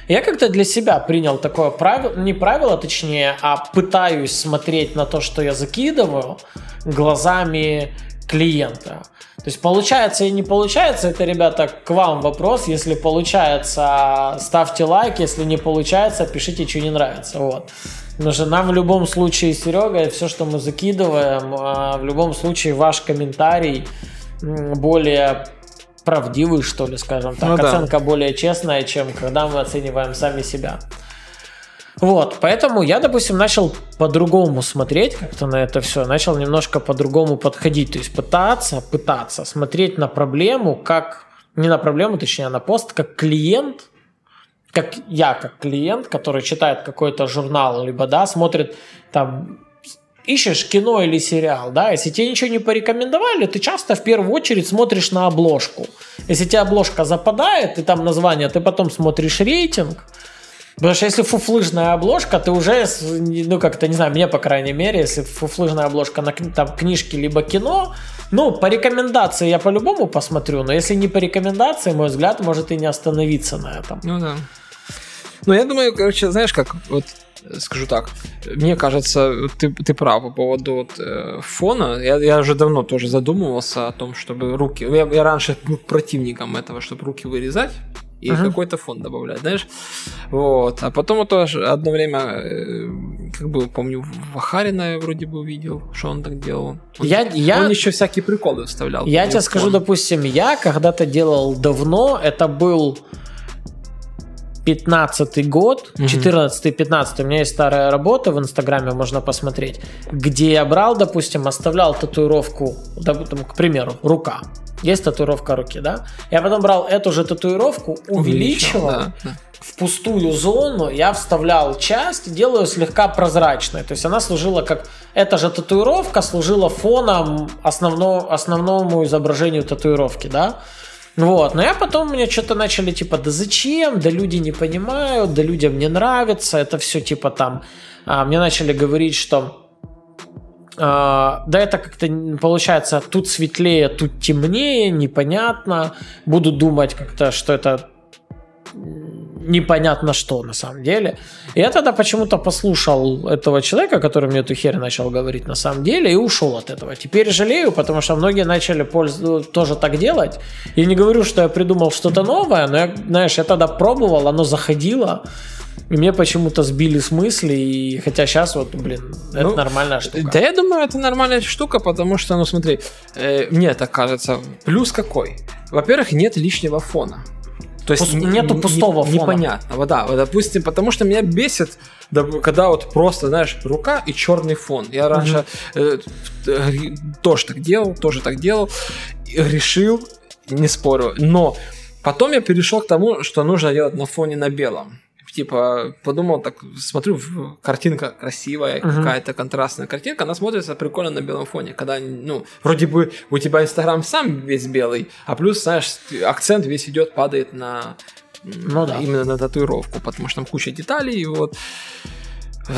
Я как-то для себя принял такое правило, не правило, точнее, а пытаюсь смотреть на то, что я закидываю, глазами клиента. То есть получается и не получается, это, ребята, к вам вопрос. Если получается, ставьте лайк, если не получается, пишите, что не нравится. Вот. Потому что нам в любом случае, Серега, все, что мы закидываем, а, в любом случае ваш комментарий более правдивый, что ли, скажем так. Ну, Оценка да. более честная, чем когда мы оцениваем сами себя. Вот, поэтому я, допустим, начал по-другому смотреть как-то на это все, начал немножко по-другому подходить, то есть пытаться, пытаться смотреть на проблему как, не на проблему, точнее, а на пост, как клиент, как я, как клиент, который читает какой-то журнал, либо, да, смотрит там ищешь кино или сериал, да, если тебе ничего не порекомендовали, ты часто в первую очередь смотришь на обложку. Если тебе обложка западает, и там название, ты потом смотришь рейтинг, Потому что если фуфлыжная обложка, ты уже, ну как-то, не знаю, мне по крайней мере, если фуфлыжная обложка на там, книжке либо кино, ну, по рекомендации я по-любому посмотрю, но если не по рекомендации, мой взгляд может и не остановиться на этом. Ну да. Ну, я думаю, короче, знаешь, как вот скажу так, мне кажется, ты, ты прав по поводу вот, э, фона. Я, я уже давно тоже задумывался о том, чтобы руки... Я, я раньше был противником этого, чтобы руки вырезать и uh-huh. какой-то фон добавлять, знаешь. Вот. А потом тоже одно время, э, как бы, помню, Вахарина я вроде бы увидел, что он так делал. Он, я, я... он еще всякие приколы вставлял. Я тебе скажу, допустим, я когда-то делал давно, это был 15 год, 14-15, у меня есть старая работа в Инстаграме, можно посмотреть, где я брал, допустим, оставлял татуировку, допустим, к примеру, рука. Есть татуировка руки, да? Я потом брал эту же татуировку, увеличивал, да, да. в пустую зону, я вставлял часть, делаю слегка прозрачной. То есть она служила как... Эта же татуировка служила фоном основно, основному изображению татуировки, да? Вот, но я потом, мне что-то начали типа, да зачем, да люди не понимают, да людям не нравится, это все типа там, а, мне начали говорить, что да это как-то получается тут светлее, тут темнее, непонятно, буду думать как-то, что это непонятно что на самом деле. И я тогда почему-то послушал этого человека, который мне эту херь начал говорить на самом деле, и ушел от этого. Теперь жалею, потому что многие начали пользу... тоже так делать. Я не говорю, что я придумал что-то новое, но я, знаешь, я тогда пробовал, оно заходило. И мне почему-то сбили с мысли, и хотя сейчас вот, блин, это ну, нормальная штука. Да я думаю, это нормальная штука, потому что, ну смотри, э, мне так кажется, плюс какой? Во-первых, нет лишнего фона. То есть Пуст... нету пустого не, фона. Непонятного, да. Вот, допустим, потому что меня бесит, когда вот просто, знаешь, рука и черный фон. Я раньше mm-hmm. э, тоже так делал, тоже так делал. Решил, не спорю. Но потом я перешел к тому, что нужно делать на фоне на белом типа, подумал, так, смотрю, картинка красивая, uh-huh. какая-то контрастная картинка, она смотрится прикольно на белом фоне, когда, ну, вроде бы у тебя Инстаграм сам весь белый, а плюс, знаешь, акцент весь идет, падает на ну, да. именно на татуировку, потому что там куча деталей, и вот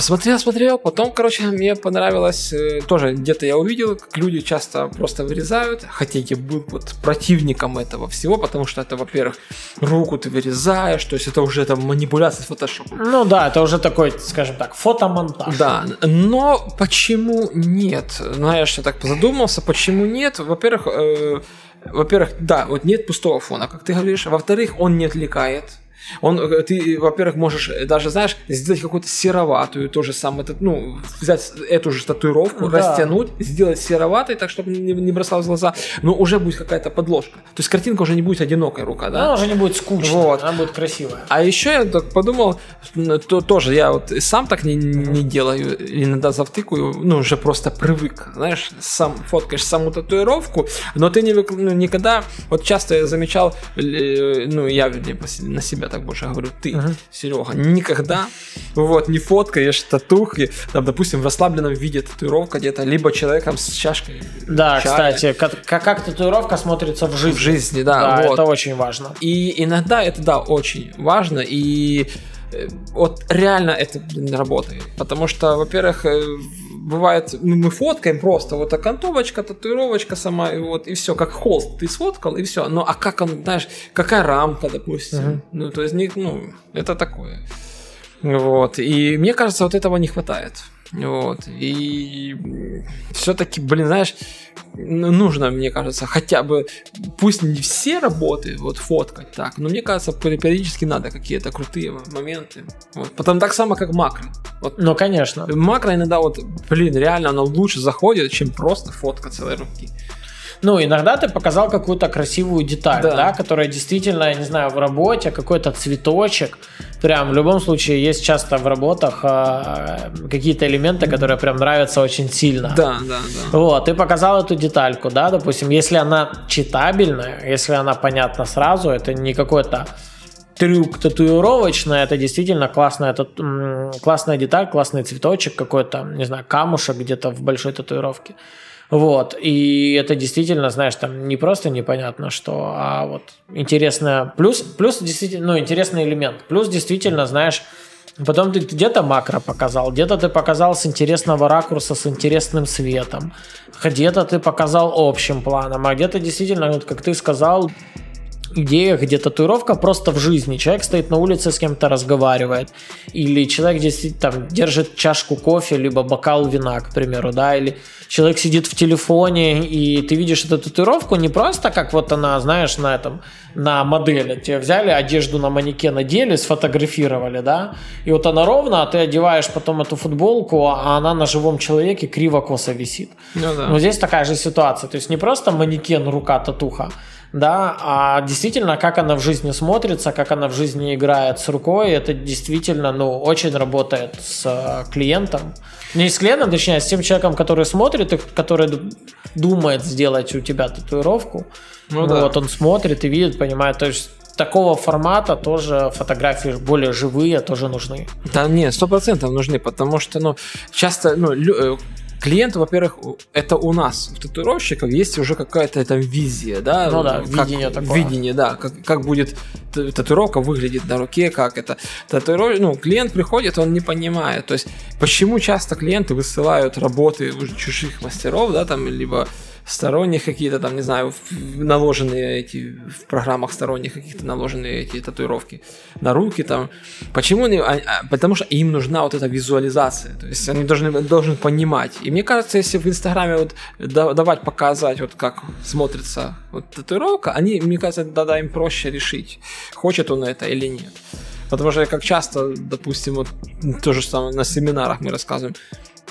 Смотрел, смотрел, потом, короче, мне понравилось, э, тоже где-то я увидел, как люди часто просто вырезают, хотя я был вот противником этого всего, потому что это, во-первых, руку ты вырезаешь, то есть это уже там манипуляция с фотошопом. Ну да, это уже такой, скажем так, фотомонтаж. Да, но почему нет? Знаешь, я так задумался, почему нет? Во-первых, э, во-первых, да, вот нет пустого фона, как ты говоришь. Во-вторых, он не отвлекает. Он, э, ты, во-первых, можешь даже, знаешь, сделать какую-то сероватую, тоже самое, ну, взять эту же татуировку, да. растянуть, сделать сероватой, так, чтобы не, не бросалось в глаза, но уже будет какая-то подложка. То есть картинка уже не будет одинокая рука, да? Она уже не будет скучная, вот. она будет красивая. А еще я так подумал, то тоже я вот сам так не, не делаю, иногда завтыкаю, ну, уже просто привык, знаешь, сам фоткаешь саму татуировку, но ты не, ну, никогда, вот часто я замечал, э, ну, я на себя так больше говорю, ты, uh-huh. Серега, никогда вот не фоткаешь татухи, там, допустим, в расслабленном виде татуировка где-то, либо человеком с чашкой. Да, чая. кстати, как, как, как татуировка смотрится в жизни. В жизни, да. да вот. Это очень важно. И иногда это, да, очень важно, и э, вот реально это блин, работает. Потому что, во-первых, э, бывает, ну, мы фоткаем просто вот окантовочка, татуировочка сама, и вот, и все, как холст ты сфоткал, и все. Ну, а как он, знаешь, какая рамка, допустим. Uh-huh. Ну, то есть, ну, это такое. Вот. И мне кажется, вот этого не хватает. Вот. И все-таки, блин, знаешь, нужно, мне кажется, хотя бы, пусть не все работы вот фоткать так, но мне кажется, периодически надо какие-то крутые моменты. Вот. Потом так само, как макро. Вот. Ну, конечно. Макро иногда вот, блин, реально оно лучше заходит, чем просто фотка целой руки. Ну, иногда ты показал какую-то красивую деталь, да. да, которая действительно, я не знаю, в работе, какой-то цветочек. Прям в любом случае есть часто в работах э, какие-то элементы, которые прям нравятся очень сильно. Да, да, да. Вот, ты показал эту детальку, да, допустим, если она читабельная, если она понятна сразу, это не какой-то трюк татуировочный, это действительно классная, это, классная деталь, классный цветочек какой-то, не знаю, камушек где-то в большой татуировке. Вот, и это действительно, знаешь, там не просто непонятно что, а вот интересно, плюс, плюс действительно, ну, интересный элемент, плюс действительно, знаешь, Потом ты где-то макро показал, где-то ты показал с интересного ракурса, с интересным светом, где-то ты показал общим планом, а где-то действительно, вот как ты сказал, идея, где татуировка просто в жизни. Человек стоит на улице, с кем-то разговаривает. Или человек действительно там держит чашку кофе, либо бокал вина, к примеру, да, или человек сидит в телефоне, и ты видишь эту татуировку не просто как вот она, знаешь, на этом, на модели. Тебе взяли одежду на манекен, надели, сфотографировали, да, и вот она ровно, а ты одеваешь потом эту футболку, а она на живом человеке криво-косо висит. Ну, да. Но здесь такая же ситуация. То есть не просто манекен, рука, татуха, да, а действительно, как она в жизни смотрится, как она в жизни играет с рукой, это действительно, ну, очень работает с э, клиентом. Не с клиентом, точнее, а с тем человеком, который смотрит и который думает сделать у тебя татуировку. Ну, вот, да. он смотрит и видит, понимает, то есть такого формата тоже фотографии более живые тоже нужны. Да нет, сто процентов нужны, потому что, ну, часто, ну, лю- э, клиент, во-первых, это у нас, у татуировщиков, есть уже какая-то там визия, да? Ну да, как, видение такое. Видение, да, как, как будет татуировка выглядит на руке, как это. Татуиров... Ну, клиент приходит, он не понимает. То есть, почему часто клиенты высылают работы уже чужих мастеров, да, там, либо сторонних какие-то там, не знаю, наложенные эти, в программах сторонних каких-то наложенные эти татуировки на руки там. Почему они, а, а, потому что им нужна вот эта визуализация, то есть они должны, должны понимать. И мне кажется, если в Инстаграме вот давать показать, вот как смотрится вот татуировка, они, мне кажется, тогда им проще решить, хочет он это или нет. Потому что как часто, допустим, вот то же самое на семинарах мы рассказываем,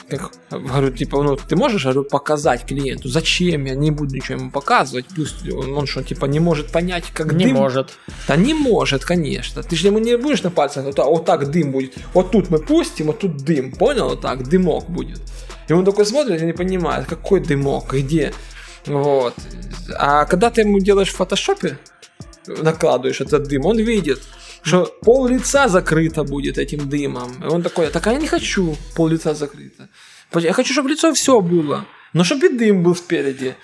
как, говорю, типа, ну, ты можешь, говорю, показать клиенту, зачем я не буду ничего ему показывать, пусть он, он что, типа, не может понять, как не дым. может. Да не может, конечно. Ты же ему не будешь на пальцах, вот, вот так дым будет. Вот тут мы пустим, вот тут дым, понял? Вот так, дымок будет. И он такой смотрит и не понимает, какой дымок, где. Вот. А когда ты ему делаешь в фотошопе, накладываешь этот дым, он видит, что пол лица закрыто будет этим дымом. И он такой, так а я не хочу пол лица закрыто. Я хочу, чтобы лицо все было. Но чтобы и дым был спереди.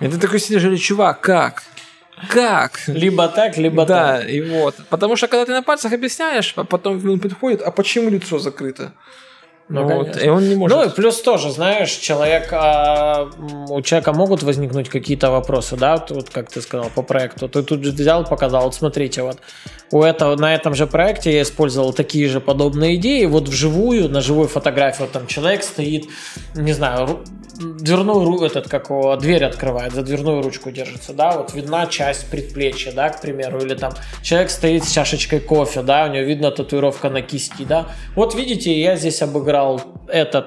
И ты такой сидишь, говоришь, чувак, как? Как? Либо так, либо да, так. Да, и вот. Потому что когда ты на пальцах объясняешь, а потом он подходит, а почему лицо закрыто? Ну, вот, и он не может. Ну и плюс тоже, знаешь, человек, а, у человека могут возникнуть какие-то вопросы, да, вот как ты сказал по проекту. Ты тут взял, показал, вот смотрите, вот у этого, на этом же проекте я использовал такие же подобные идеи. Вот вживую, на живой фотографии, вот там человек стоит, не знаю, дверную, этот, как его, дверь открывает, за дверную ручку держится, да, вот видна часть предплечья, да, к примеру, или там человек стоит с чашечкой кофе, да, у него видно татуировка на кисти, да. Вот видите, я здесь обыграл этот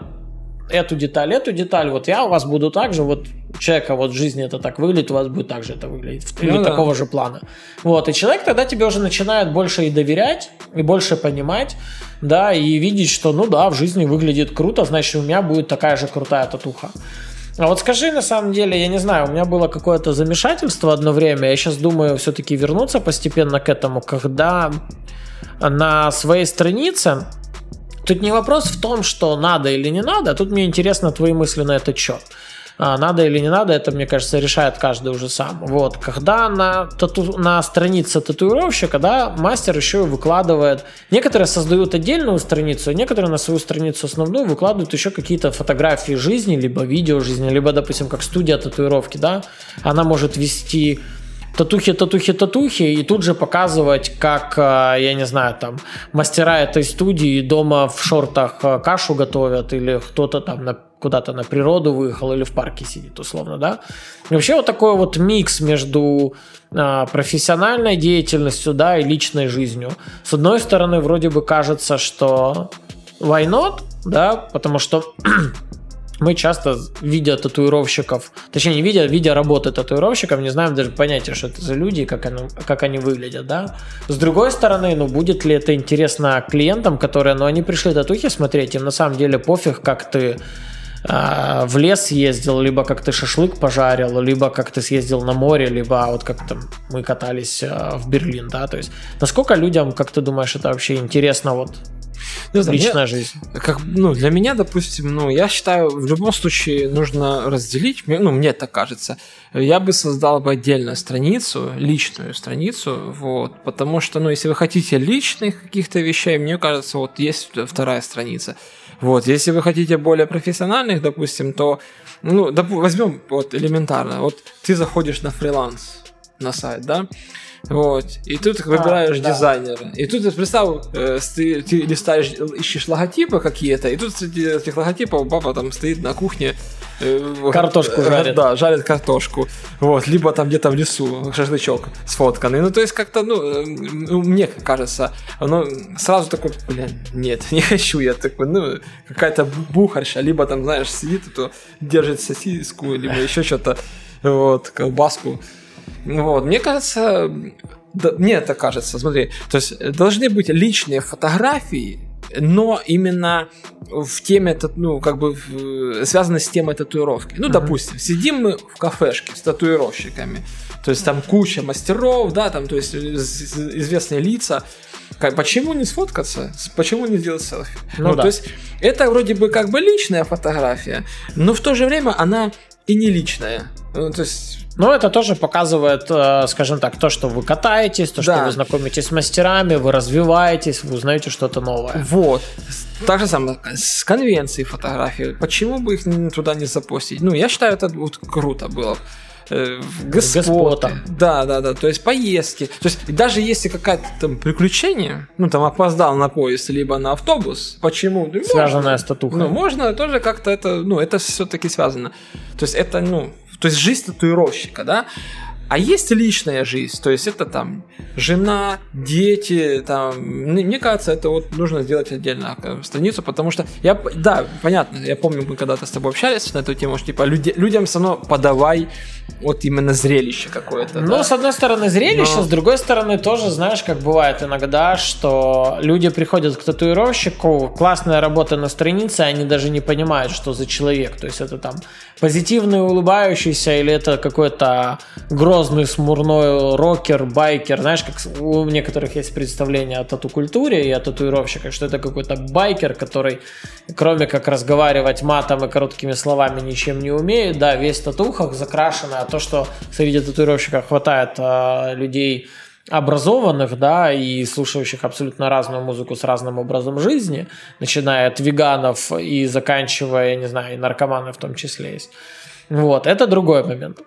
эту деталь, эту деталь, вот я у вас буду так же, вот у человека вот в жизни это так выглядит, у вас будет так же это выглядеть, или ну, такого да. же плана. Вот, и человек тогда тебе уже начинает больше и доверять, и больше понимать, да, и видеть, что, ну да, в жизни выглядит круто, значит, у меня будет такая же крутая татуха. А вот скажи, на самом деле, я не знаю, у меня было какое-то замешательство одно время, я сейчас думаю все-таки вернуться постепенно к этому, когда на своей странице Тут не вопрос в том, что надо или не надо, тут мне интересно твои мысли на этот счет. А, надо или не надо, это, мне кажется, решает каждый уже сам. Вот, когда на, тату, на странице татуировщика, да, мастер еще и выкладывает, некоторые создают отдельную страницу, некоторые на свою страницу основную выкладывают еще какие-то фотографии жизни, либо видео жизни, либо, допустим, как студия татуировки, да, она может вести татухи, татухи, татухи, и тут же показывать, как, э, я не знаю, там, мастера этой студии дома в шортах э, кашу готовят, или кто-то там на куда-то на природу выехал или в парке сидит, условно, да. И вообще вот такой вот микс между а, профессиональной деятельностью, да, и личной жизнью. С одной стороны, вроде бы кажется, что why not, да, потому что мы часто, видя татуировщиков, точнее не видя, видя работы татуировщиков, не знаем даже понятия, что это за люди, как, они, как они выглядят, да. С другой стороны, ну будет ли это интересно клиентам, которые, ну они пришли татухи смотреть, им на самом деле пофиг, как ты а, в лес ездил, либо как ты шашлык пожарил, либо как ты съездил на море, либо вот как там мы катались а, в Берлин, да, то есть насколько людям, как ты думаешь, это вообще интересно вот ну, знаю, личная жизнь. Как, ну, для меня, допустим, ну, я считаю, в любом случае нужно разделить, ну, мне так кажется, я бы создал бы отдельную страницу, личную страницу, вот, потому что, ну, если вы хотите личных каких-то вещей, мне кажется, вот есть вторая страница. Вот, если вы хотите более профессиональных, допустим, то, ну, доп- возьмем вот элементарно, вот ты заходишь на фриланс на сайт, да, вот. И тут выбираешь а, да. дизайнера. И тут представь, э, ты, ты листаешь, ищешь логотипы какие-то, и тут среди этих логотипов баба там стоит на кухне. Э, картошку э, жарит. Да, жарит картошку. Вот. Либо там где-то в лесу шашлычок сфотканный. Ну, то есть как-то, ну, мне кажется, оно сразу такой, блин, нет, не хочу я такой, ну, какая-то бухарша, либо там, знаешь, сидит, то держит сосиску, либо еще что-то, вот, колбаску. Вот, мне кажется, да, мне это кажется, смотри, то есть должны быть личные фотографии, но именно в теме, ну, как бы связаны с темой татуировки. Ну, uh-huh. допустим, сидим мы в кафешке с татуировщиками, то есть там куча мастеров, да, там, то есть известные лица. Почему не сфоткаться? Почему не сделать селфи? Ну, ну да. то есть это вроде бы как бы личная фотография, но в то же время она и не личная. Ну, то есть но это тоже показывает, э, скажем так, то, что вы катаетесь, то, что да. вы знакомитесь с мастерами, вы развиваетесь, вы узнаете что-то новое. Вот. Так же самое с конвенцией фотографии. Почему бы их туда не запустить? Ну, я считаю, это вот круто было э, господа. Да, да, да. То есть поездки. То есть даже если какое-то там приключение, ну там опоздал на поезд либо на автобус, почему? Ну, Связанное с татухой. Ну, можно тоже как-то это, ну, это все-таки связано. То есть это, ну, то есть жизнь татуировщика, да? А есть личная жизнь, то есть это там жена, дети, там, мне кажется, это вот нужно сделать отдельно страницу, потому что я, да, понятно, я помню, мы когда-то с тобой общались на эту тему, что типа люди, людям все равно подавай вот именно зрелище какое-то. Ну, да? с одной стороны зрелище, Но... с другой стороны тоже, знаешь, как бывает иногда, что люди приходят к татуировщику, классная работа на странице, они даже не понимают, что за человек, то есть это там позитивный, улыбающийся или это какой-то грозный грозный, смурной рокер, байкер. Знаешь, как у некоторых есть представление о тату-культуре и о татуировщиках, что это какой-то байкер, который, кроме как разговаривать матом и короткими словами, ничем не умеет. Да, весь в татухах закрашено, а то, что среди татуировщиков хватает э, людей образованных, да, и слушающих абсолютно разную музыку с разным образом жизни, начиная от веганов и заканчивая, я не знаю, и наркоманы в том числе есть. Вот, это другой момент.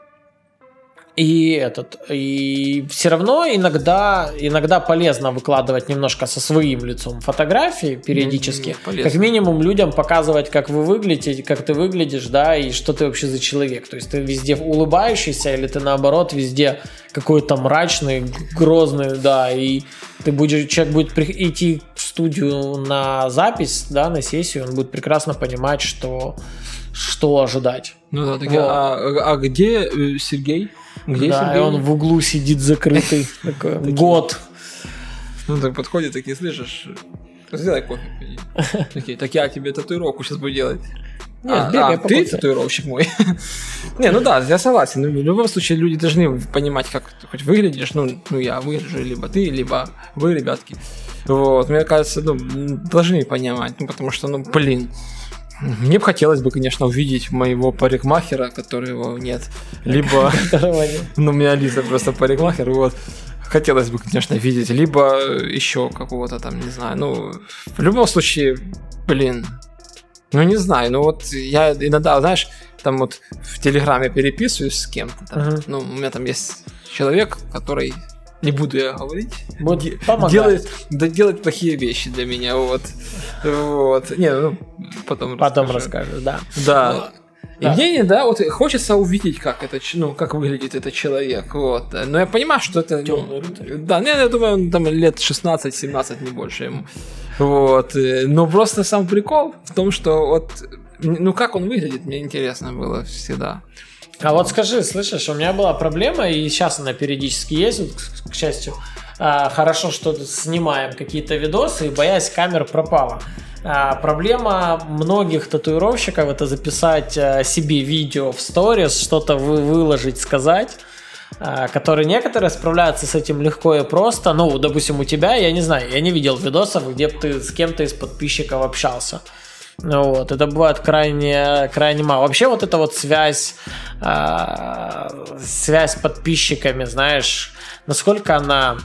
И этот, и все равно иногда, иногда полезно выкладывать немножко со своим лицом фотографии периодически. Полезно. Как минимум людям показывать, как вы выглядите, как ты выглядишь, да, и что ты вообще за человек. То есть ты везде улыбающийся, или ты наоборот везде какой-то мрачный, грозный, да, и ты будешь, человек будет идти в студию на запись, да, на сессию, он будет прекрасно понимать, что, что ожидать. Ну да, так Вот. а, а где э, Сергей? Где да, Сергей? и он в углу сидит закрытый. Такой, Год. Ну так подходит, такие, слышишь, сделай кофе. пойди». Такие, так я тебе татуировку сейчас буду делать. Нет, а, бегай а, по ты татуировщик мой. Не, ну да, я согласен. Ну, В любом случае люди должны понимать, как ты хоть выглядишь. Ну, ну я выгляжу, либо ты, либо вы, ребятки. Вот, мне кажется, ну, должны понимать, ну, потому что, ну, блин, мне бы хотелось бы, конечно, увидеть моего парикмахера, которого нет, либо ну, у меня Лиза просто парикмахер, вот. Хотелось бы, конечно, видеть. Либо еще какого-то там, не знаю. Ну, в любом случае, блин. Ну, не знаю. Ну, вот я иногда, знаешь, там вот в Телеграме переписываюсь с кем-то. там. Мгм. Ну, у меня там есть человек, который, не буду я говорить, Вот де- делает, да, делает плохие вещи для меня, вот. Вот. Не, ну, потом Потом расскажу. расскажешь, да. Да. И Да. мне, да, вот хочется увидеть, как это, ну, как выглядит этот человек, вот. Но я понимаю, что это... ну, Тёмный рыцарь. Да, не, я думаю, он там лет 16-17, не больше ему. Вот. э, Но просто сам прикол в том, что вот, ну, как он выглядит, мне интересно было всегда. А вот скажи, слышишь, у меня была проблема, и сейчас она периодически есть, к счастью. А, хорошо, что снимаем какие-то видосы, и боясь камер пропала. А, проблема многих татуировщиков это записать а, себе видео в сторис, что-то вы, выложить, сказать. а, которые некоторые справляются с этим легко и просто. Ну, допустим, у тебя, я не знаю, я не видел видосов, где бы ты с кем-то из подписчиков общался. Ну Вот, это бывает крайне, крайне мало. Вообще вот эта вот связь, а, связь с подписчиками, знаешь, насколько она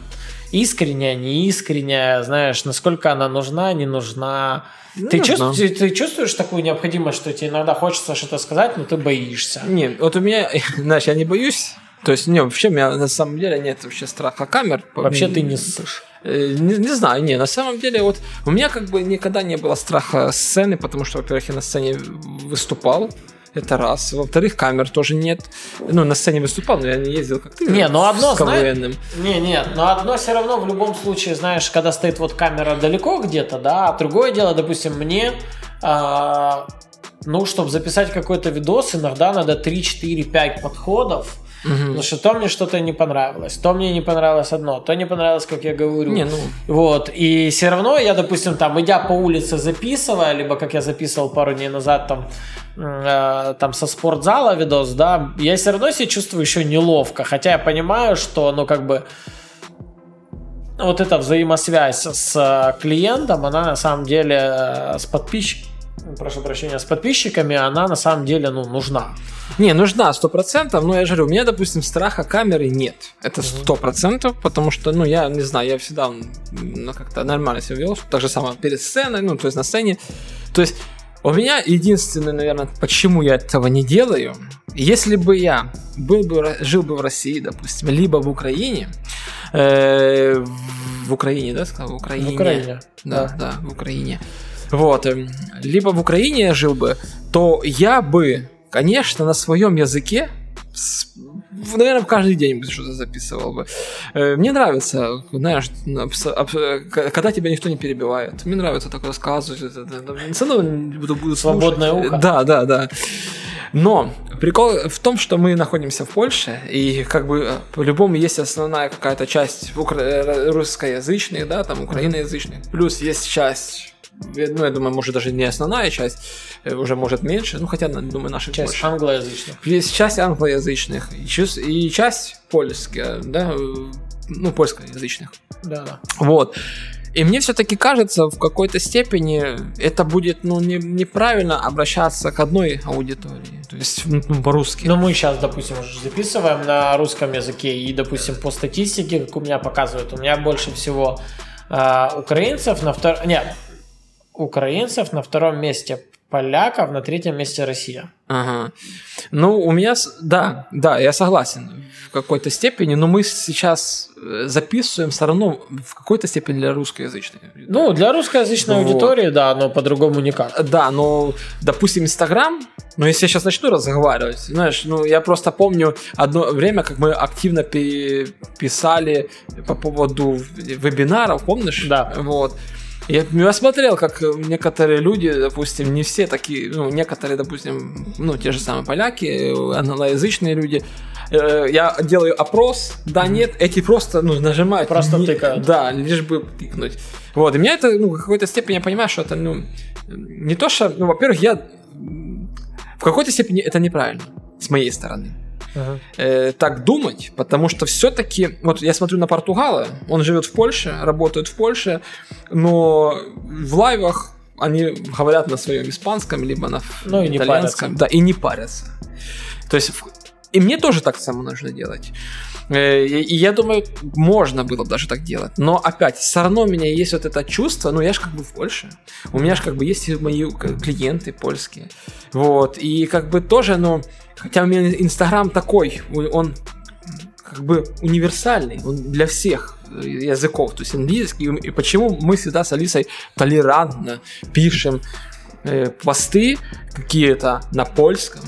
искренняя, не искренняя, знаешь, насколько она нужна, не нужна. Ну, ты, знаю. ты, ты чувствуешь такую необходимость, что тебе иногда хочется что-то сказать, но ты боишься? Не, вот у меня, знаешь, я не боюсь. То есть, не, вообще у меня на самом деле нет вообще страха камер. Вообще ты не ссышь. Э, Не, не знаю, не, на самом деле, вот у меня как бы никогда не было страха сцены, потому что, во-первых, я на сцене выступал, это раз. Во-вторых, камер тоже нет. Ну, на сцене выступал, но я не ездил как ты. Не, ну одно, с знаешь-. Не, нет, но одно все равно в любом случае, знаешь, когда стоит вот камера далеко где-то, да, а другое дело, допустим, мне, а, ну, чтобы записать какой-то видос, иногда надо 3, 4, 5 подходов, потому что то мне что-то не понравилось, то мне не понравилось одно, то не понравилось, как я говорю. Не, ну, Вот, и все равно я, допустим, там, идя по улице, записывая, либо как я записывал пару дней назад там, э, там со спортзала видос, да, я все равно себя чувствую еще неловко, хотя я понимаю, что, ну, как бы, вот эта взаимосвязь с э, клиентом, она на самом деле э, с подписчиками, прошу прощения, с подписчиками, она на самом деле, ну, нужна. не, нужна сто процентов, но я же говорю, у меня, допустим, страха камеры нет. Это сто процентов, потому что, ну, я не знаю, я всегда ну, как-то нормально себя вел, так же самое перед сценой, ну, то есть на сцене. То есть у меня единственное, наверное, почему я этого не делаю, если бы я был бы, жил бы в России, допустим, либо в Украине, э, в Украине, да, сказал, в Украине, В Украине. да, да, в Украине. Вот, эм, либо в Украине я жил бы, то я бы, конечно, на своем языке, наверное, каждый день бы что-то записывал бы. Э, Мне нравится, знаешь, когда тебя никто не перебивает. Мне нравится так рассказывать. это. Все равно буду, буду Свободное слушать. ухо. Да, да, да. Но прикол в том, что мы находимся в Польше, и как бы э, по-любому есть основная какая-то часть укра- э, русскоязычных, да, там украиноязычных, плюс есть часть, ну, я думаю, может даже не основная часть, э, уже может меньше, ну, хотя, на- думаю, наших Часть больше. англоязычных. Есть часть англоязычных и часть польская, да, э, ну, польскоязычных. Да, да. Вот. И мне все-таки кажется, в какой-то степени это будет ну, не, неправильно обращаться к одной аудитории. То есть ну, по-русски. Ну, мы сейчас, допустим, уже записываем на русском языке, и, допустим, по статистике, как у меня показывают, у меня больше всего а, украинцев на втором... Нет, украинцев на втором месте поляков, на третьем месте Россия. Ага. Ну, у меня, да, да, я согласен в какой-то степени, но мы сейчас э, записываем все равно в какой-то степени для русскоязычной. Ну, для русскоязычной вот. аудитории, да, но по-другому никак. Да, но, допустим, Инстаграм, ну, если я сейчас начну разговаривать, знаешь, ну, я просто помню одно время, как мы активно писали по поводу вебинаров, помнишь? Да. Вот. Я, я смотрел, как некоторые люди, допустим, не все такие, ну, некоторые, допустим, ну, те же самые поляки, англоязычные люди, э, я делаю опрос, да, нет, эти просто, ну, нажимают. Просто не, тыкают. Да, лишь бы тыкнуть. Вот, и меня это, ну, в какой-то степени я понимаю, что это, ну, не то, что, ну, во-первых, я в какой-то степени это неправильно с моей стороны э, так думать, потому что все-таки, вот я смотрю на Португала, он живет в Польше, работает в Польше, но в лайвах они говорят на своем испанском, либо на ну, итальянском, да, и не парятся. То есть и мне тоже так само нужно делать. Э, и я думаю, можно было бы даже так делать. Но опять, все равно у меня есть вот это чувство, ну я же как бы в Польше. У меня же как бы есть мои клиенты польские. Вот. И как бы тоже, ну, хотя у меня Инстаграм такой, он как бы универсальный, он для всех языков, то есть английский. И почему мы всегда с Алисой толерантно пишем э, посты какие-то на польском,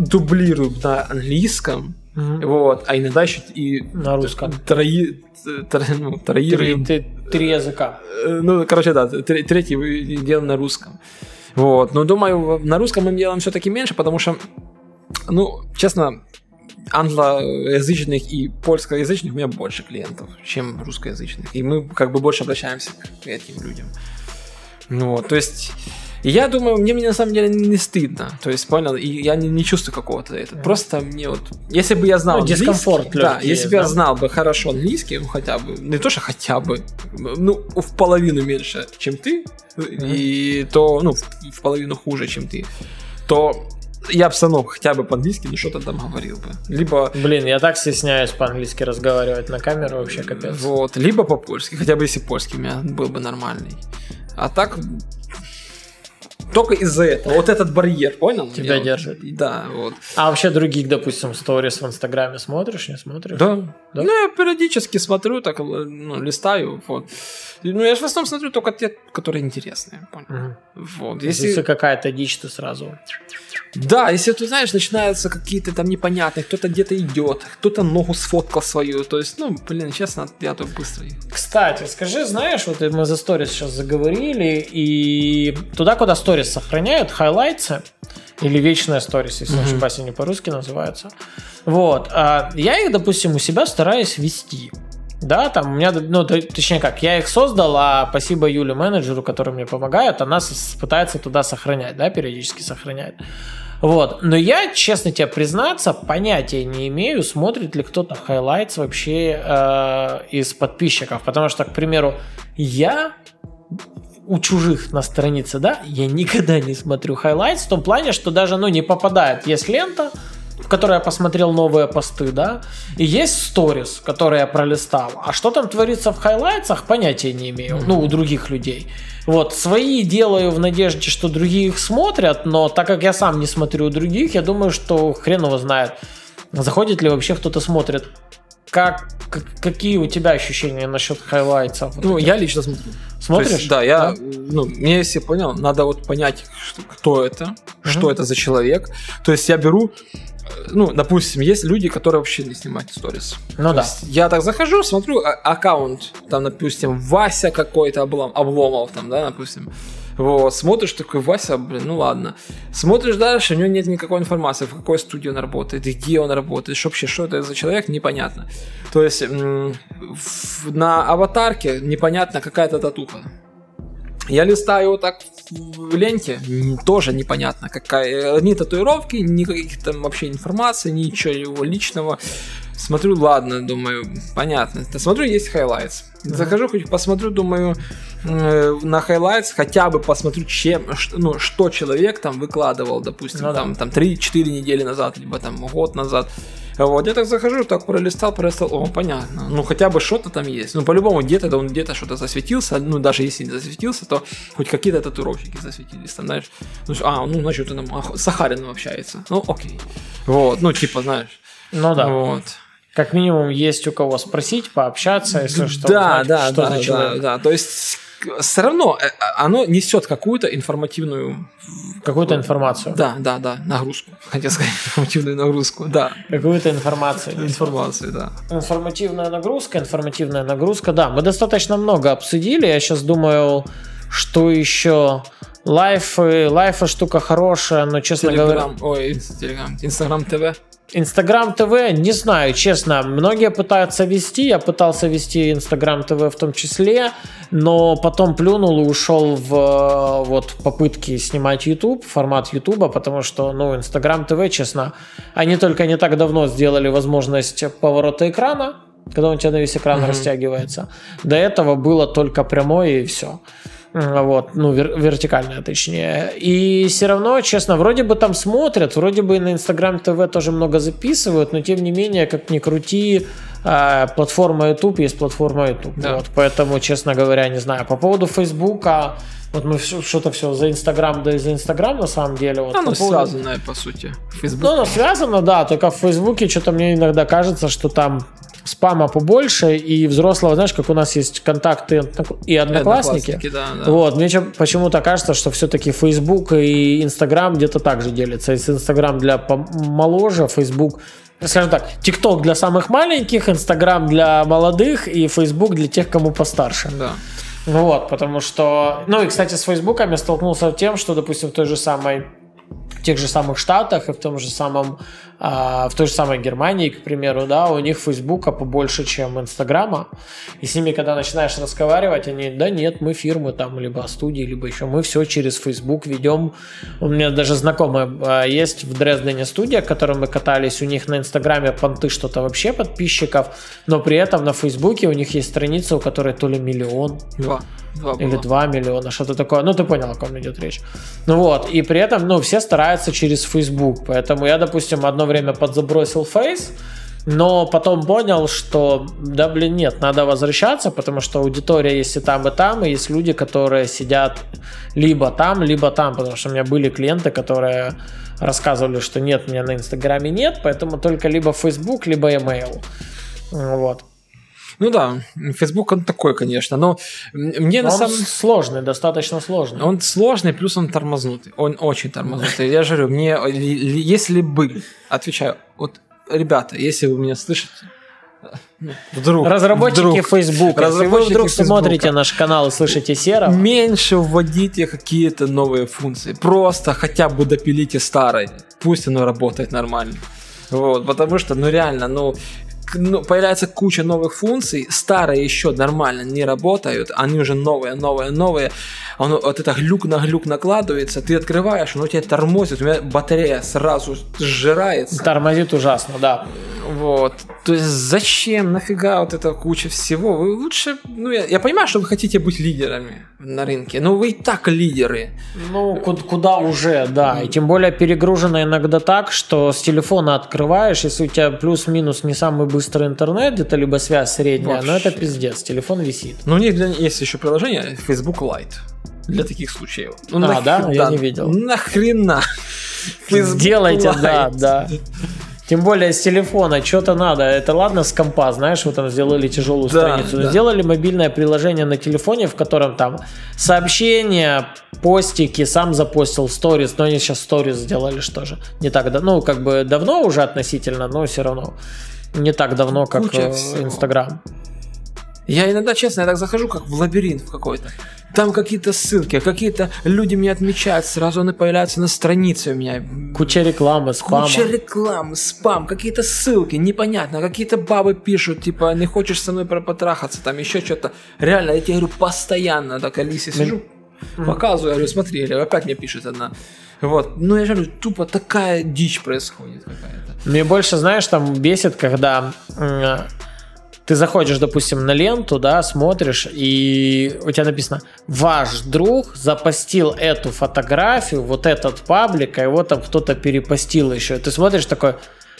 дублируем на английском, mm-hmm. вот, а иногда еще и на русском. Трои, тро, ну, троируем. Три, три языка. Э, ну, короче, да, третий делаем на русском. Вот, но думаю, на русском мы делаем все-таки меньше, потому что, ну, честно, англоязычных и польскоязычных у меня больше клиентов, чем русскоязычных. И мы как бы больше обращаемся к этим людям. Ну, вот, то есть я думаю, мне, мне на самом деле не стыдно. То есть, понял, и я не, не чувствую какого-то этого. Просто мне вот. Если бы я знал. Ну, дискомфорт Да, если бы я знал бы хорошо английский, ну хотя бы. Не то, что хотя бы. Ну, в половину меньше, чем ты. Mm-hmm. И то, ну, в, в половину хуже, чем ты. То я бы равно хотя бы по-английски, ну что-то там говорил бы. Либо... Блин, я так стесняюсь по-английски разговаривать на камеру, вообще капец. Вот, либо по-польски, хотя бы если польский у меня был бы нормальный. А так, только из-за этого. Вот этот барьер, понял? Тебя Я держит. Да, вот. А вообще других, допустим, сторис в Инстаграме смотришь, не смотришь? Да. Да. Ну, я периодически смотрю, так, ну, листаю, вот. Ну, я же в основном смотрю только те, которые интересные, понял? Угу. Вот. Если... Если какая-то дичь, то сразу... Да, если ты знаешь, начинаются какие-то там непонятные, кто-то где-то идет, кто-то ногу сфоткал свою, то есть, ну, блин, честно, я тут быстро. Кстати, скажи, знаешь, вот мы за сторис сейчас заговорили, и туда, куда сторис сохраняют, highlights ы, или вечная сторис, если mm-hmm. ошибаюсь, они по-русски называются. Вот. А я их, допустим, у себя стараюсь вести. Да, там у меня, ну, точнее как, я их создал, а спасибо Юле, менеджеру, который мне помогает, она пытается туда сохранять, да, периодически сохраняет. Вот. Но я, честно тебе признаться, понятия не имею, смотрит ли кто-то highlights вообще э, из подписчиков. Потому что, к примеру, я у чужих на странице, да, я никогда не смотрю highlights в том плане, что даже, ну, не попадает. Есть лента, в которой я посмотрел новые посты, да, и есть сторис, который я пролистал. А что там творится в highlights ах, понятия не имею, ну, у других людей. Вот, свои делаю в надежде, что другие их смотрят, но так как я сам не смотрю у других, я думаю, что хрен его знает, заходит ли вообще кто-то смотрит. Как, как, какие у тебя ощущения насчет highlights ов? Ну, я лично смотрю. Смотришь? Есть, да, я, да? ну, мне если понял, надо вот понять, кто это, mm-hmm. что это за человек. То есть я беру ну, допустим, есть люди, которые вообще не снимают сторис. Ну То да. Я так захожу, смотрю а- аккаунт, там, допустим, Вася какой-то облом, обломов, там, да, допустим. Вот, смотришь такой, Вася, блин, ну ладно. Смотришь дальше, у него нет никакой информации, в какой студии он работает, где он работает, что вообще, что это за человек, непонятно. То есть на аватарке непонятно какая-то татуха. Я листаю вот так в ленте, тоже непонятно, какая. Ни татуировки, ни каких там вообще информации, ничего его личного. смотрю, ладно, думаю, понятно. Смотрю, есть highlights. Захожу, хоть посмотрю, думаю, э, на highlights хотя бы посмотрю, чем, ну, что человек там выкладывал, допустим, ну, там, да. там 3-4 недели назад, либо там год назад. Вот, я так захожу, так пролистал, пролистал, о, понятно. Ну, хотя бы что-то там есть. Ну, по-любому, где-то он где-то что-то засветился, ну, даже если не засветился, то хоть какие-то татуировщики засветились, там, знаешь. Ну, а, ну, значит, он там с Сахарином общается. Ну, окей. Вот, ну, типа, знаешь. Ну, да. Вот. Как минимум есть у кого спросить, пообщаться, если что. Да, узнать, да, что да, да, да. То есть все равно э, оно несет какую-то информативную... Какую-то информацию. Да, да, да, нагрузку. Хотел сказать информативную нагрузку, да. Какую-то информацию. Информацию, да. Информативная нагрузка, информативная нагрузка, да. Мы достаточно много обсудили. Я сейчас думаю, что еще... Live, live а штука хорошая, но, честно Телеграм, говоря... Ой, Телеграм, Инстаграм ТВ. Инстаграм ТВ, не знаю, честно, многие пытаются вести, я пытался вести Инстаграм ТВ в том числе, но потом плюнул и ушел в вот попытки снимать YouTube, формат YouTube, потому что, ну, Инстаграм ТВ, честно, они только не так давно сделали возможность поворота экрана, когда у тебя на весь экран mm-hmm. растягивается. До этого было только прямое и все вот, ну, вер- вертикальная точнее. И все равно, честно, вроде бы там смотрят, вроде бы на Инстаграм ТВ тоже много записывают, но тем не менее, как ни крути, а, платформа YouTube есть платформа YouTube. Да. Вот, поэтому, честно говоря, не знаю. По поводу Фейсбука, вот мы что-то все за Инстаграм, да и за Инстаграм на самом деле. Вот, оно по поводу... связанное, по сути. Facebook. Ну, оно связано, да, только в Фейсбуке что-то мне иногда кажется, что там спама побольше, и взрослого, знаешь, как у нас есть контакты и одноклассники. одноклассники да, да. Вот, мне почему-то кажется, что все-таки Facebook и Instagram где-то так же делятся. Если Instagram для помоложе, Facebook скажем так, TikTok для самых маленьких, Instagram для молодых и Facebook для тех, кому постарше. Да. Вот, потому что... Ну и, кстати, с Фейсбуком я столкнулся с тем, что, допустим, в той же самой в тех же самых Штатах и в том же самом а, в той же самой Германии, к примеру, да, у них Фейсбука побольше, чем Инстаграма. И с ними, когда начинаешь разговаривать, они, да нет, мы фирмы там, либо студии, либо еще, мы все через Фейсбук ведем. У меня даже знакомые а, есть в Дрездене студия, к которой мы катались, у них на Инстаграме понты что-то вообще подписчиков, но при этом на Фейсбуке у них есть страница, у которой то ли миллион. Два. Два или 2 миллиона, что-то такое. Ну, ты понял, о ком идет речь. Ну вот, и при этом, ну, все стараются через Facebook. Поэтому я, допустим, одно время подзабросил Face, но потом понял, что, да, блин, нет, надо возвращаться, потому что аудитория есть и там, и там, и есть люди, которые сидят либо там, либо там, потому что у меня были клиенты, которые рассказывали, что нет, меня на Инстаграме нет, поэтому только либо Facebook, либо email. Вот. Ну да, Facebook он такой, конечно, но мне но на самом... сложный, достаточно сложный. Он сложный, плюс он тормознутый, он очень тормознутый. Я же говорю, мне, если бы, отвечаю, вот, ребята, если вы меня слышите, Вдруг. Разработчики вдруг, Facebook. Разработчики Если вы вдруг Facebook. смотрите наш канал и слышите Сера. Меньше вводите какие-то новые функции. Просто хотя бы допилите старые. Пусть оно работает нормально. Вот, потому что, ну реально, ну, появляется куча новых функций, старые еще нормально не работают, они уже новые, новые, новые. Оно, вот это глюк на глюк накладывается, ты открываешь, оно тебя тормозит, у меня батарея сразу сжирается. Тормозит ужасно, да. Вот. То есть зачем, нафига вот эта куча всего? Вы лучше, ну я, я понимаю, что вы хотите быть лидерами на рынке, но вы и так лидеры. Ну, куда, куда уже, да. И тем более перегружено иногда так, что с телефона открываешь, если у тебя плюс-минус не самый быстрый интернет, где-то либо связь средняя, Вообще. но это пиздец, телефон висит. Ну, у них есть еще приложение Facebook Lite для таких случаев. Ну, а, нах... да? Я не видел. Нахрена? Сделайте, да, да. Тем более с телефона что-то надо. Это ладно с компа, знаешь, вот там сделали тяжелую да, страницу. Да. Сделали мобильное приложение на телефоне, в котором там сообщения, постики, сам запостил сторис, но они сейчас сторис сделали что же. Не так, да, ну как бы давно уже относительно, но все равно не так давно, как э, Инстаграм. Я иногда, честно, я так захожу, как в лабиринт какой-то. Там какие-то ссылки, какие-то люди меня отмечают, сразу они появляются на странице у меня. Куча рекламы, спама. Куча рекламы, спам, какие-то ссылки, непонятно, какие-то бабы пишут, типа, не хочешь со мной потрахаться, там еще что-то. Реально, я тебе говорю, постоянно так Алисе сижу. Показываю, я говорю, смотри, опять мне пишет одна. Вот. Ну, я же говорю, тупо такая дичь происходит какая-то. Мне больше, знаешь, там бесит, когда м, ты заходишь, допустим, на ленту, да, смотришь, и у тебя написано «Ваш друг запостил эту фотографию, вот этот паблик, а его там кто-то перепостил еще». Ты смотришь такой,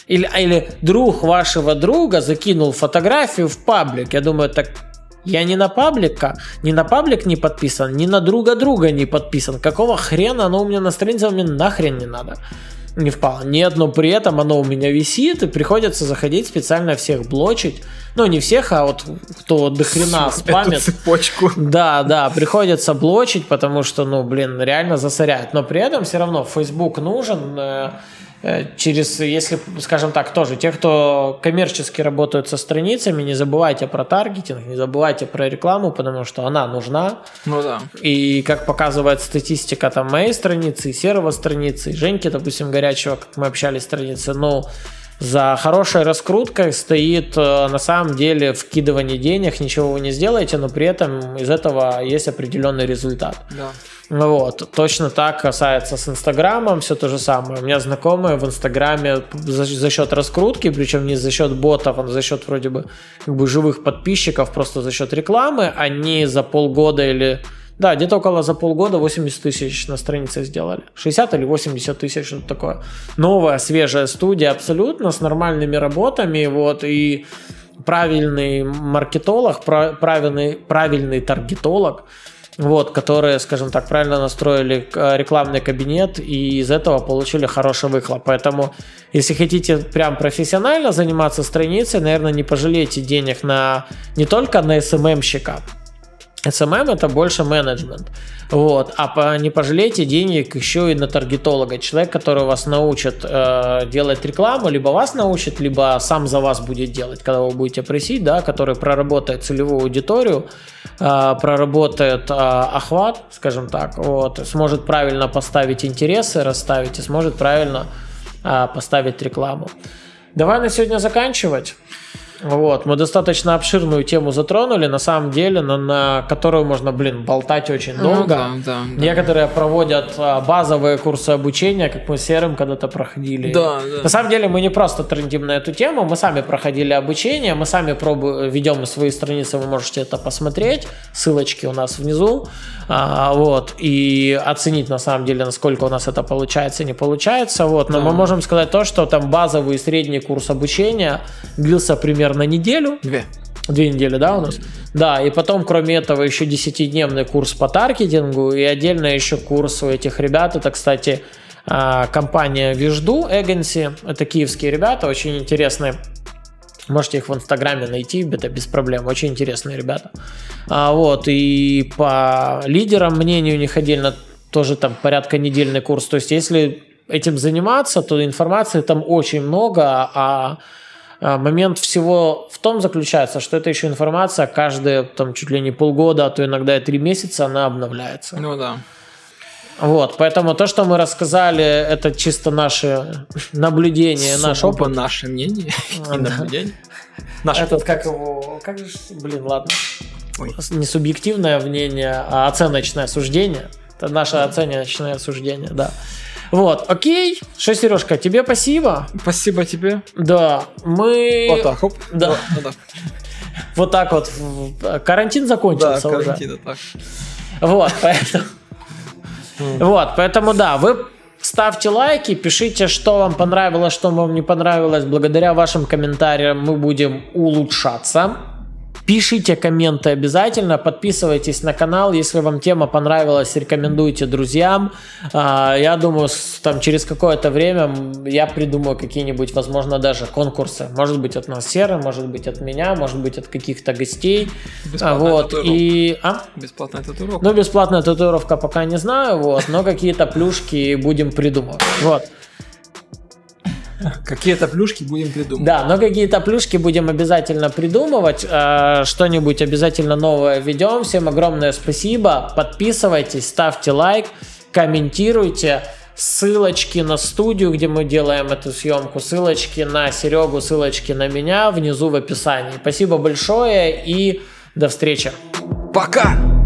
или, или друг вашего друга закинул фотографию в паблик. Я думаю, так я не на паблика, ни на паблик не подписан, ни на друга друга не подписан. Какого хрена оно у меня на странице, мне нахрен не надо. Не впало. Нет, но при этом оно у меня висит, и приходится заходить специально всех блочить. Ну, не всех, а вот кто до хрена спамит. Цепочку. Да, да, приходится блочить, потому что, ну, блин, реально засоряет. Но при этом все равно Facebook нужен. Э, Через, если, скажем так, тоже те, кто коммерчески работают со страницами, не забывайте про таргетинг, не забывайте про рекламу, потому что она нужна. Ну да. И как показывает статистика там моей страницы, и серого страницы, и Женьки, допустим, горячего, как мы общались, страницы, ну, за хорошей раскруткой стоит э, на самом деле вкидывание денег, ничего вы не сделаете, но при этом из этого есть определенный результат. Да. Ну Вот, точно так касается с Инстаграмом, все то же самое. У меня знакомые в Инстаграме за, за счет раскрутки, причем не за счет ботов, а за счет вроде бы как бы живых подписчиков, просто за счет рекламы, они за полгода или да, где-то около за полгода 80 тысяч на странице сделали. 60 или 80 тысяч, что-то такое. Новая, свежая студия абсолютно, с нормальными работами, вот, и правильный маркетолог, пра- правильный, правильный таргетолог, вот, которые, скажем так, правильно настроили э, рекламный кабинет и из этого получили хороший выхлоп. Поэтому, если хотите прям профессионально заниматься страницей, наверное, не пожалейте денег на не только на SMM-щика, SMM это больше менеджмент. Вот. А по, не пожалейте денег еще и на таргетолога. Человек, который вас научит э, делать рекламу, либо вас научит, либо сам за вас будет делать, когда вы будете просить, да, который проработает целевую аудиторию, э, проработает э, охват, скажем так, вот, сможет правильно поставить интересы, расставить и сможет правильно э, поставить рекламу. Давай на сегодня заканчивать. Вот, мы достаточно обширную тему затронули, на самом деле, на, на которую можно, блин, болтать очень Ну долго. да, да, да. Некоторые проводят а, базовые курсы обучения, как мы с Серым когда-то проходили. Да, да. На самом деле мы не просто трендим на эту тему, мы сами проходили обучение, мы сами пробуем, ведем свои страницы, вы можете это посмотреть, ссылочки у нас внизу, А, вот, и оценить на самом деле, насколько у нас это получается, не получается, вот, но Да. мы можем сказать то, что там базовый и средний курс обучения длился примерно неделю, Две. Две недели, да, у нас? Да, и потом, кроме этого, еще 10-дневный курс по таргетингу и отдельно еще курс у этих ребят. Это, кстати, а, компания Вижду Agency. Это киевские ребята, очень интересные. Можете их в Инстаграме найти, это без проблем. Очень интересные ребята. А, вот, и по лидерам мнению у них отдельно тоже там порядка недельный курс. То есть, если этим заниматься, то информации там очень много, а, Момент всего в том заключается, что это еще информация каждые там чуть ли не полгода, а то иногда и три месяца она обновляется. Ну да. Вот, поэтому то, что мы рассказали, это чисто наши наблюдения, наш Сугубо опыт. наше мнение А, и наблюдение. Наш Этот как его, как же, блин, ладно, Ой. не субъективное мнение, а оценочное суждение. Это наше оценочное суждение, да. Вот, окей. Что, Сережка, тебе спасибо. Спасибо тебе. Да, мы Вот так, хоп. Да. Вот, вот так. вот так вот. в- Карантин Да, закончился уже. карантин, так. Вот, поэтому... Вот, поэтому да, вы ставьте лайки, пишите, что вам понравилось, что вам не понравилось. Благодаря вашим комментариям мы будем улучшаться. Пишите комменты обязательно, подписывайтесь на канал, если вам тема понравилась, рекомендуйте друзьям. А, Я думаю, там через какое-то время я придумаю какие-нибудь, возможно, даже конкурсы. Может быть от нас Серы, может быть от меня, может быть от каких-то гостей. А, Бесплатная Вот, татуировка. и... А? Бесплатная татуировка. Ну, бесплатная татуировка пока не знаю, вот, но какие-то плюшки будем придумывать. Вот. Какие-то плюшки будем придумывать. Да, но какие-то плюшки будем обязательно придумывать. э, Что-нибудь обязательно новое ведем. Всем огромное спасибо. Подписывайтесь, ставьте лайк, комментируйте. Ссылочки на студию, где мы делаем эту съемку, ссылочки на Серегу, ссылочки на меня внизу в описании. Спасибо большое и до встречи. Пока!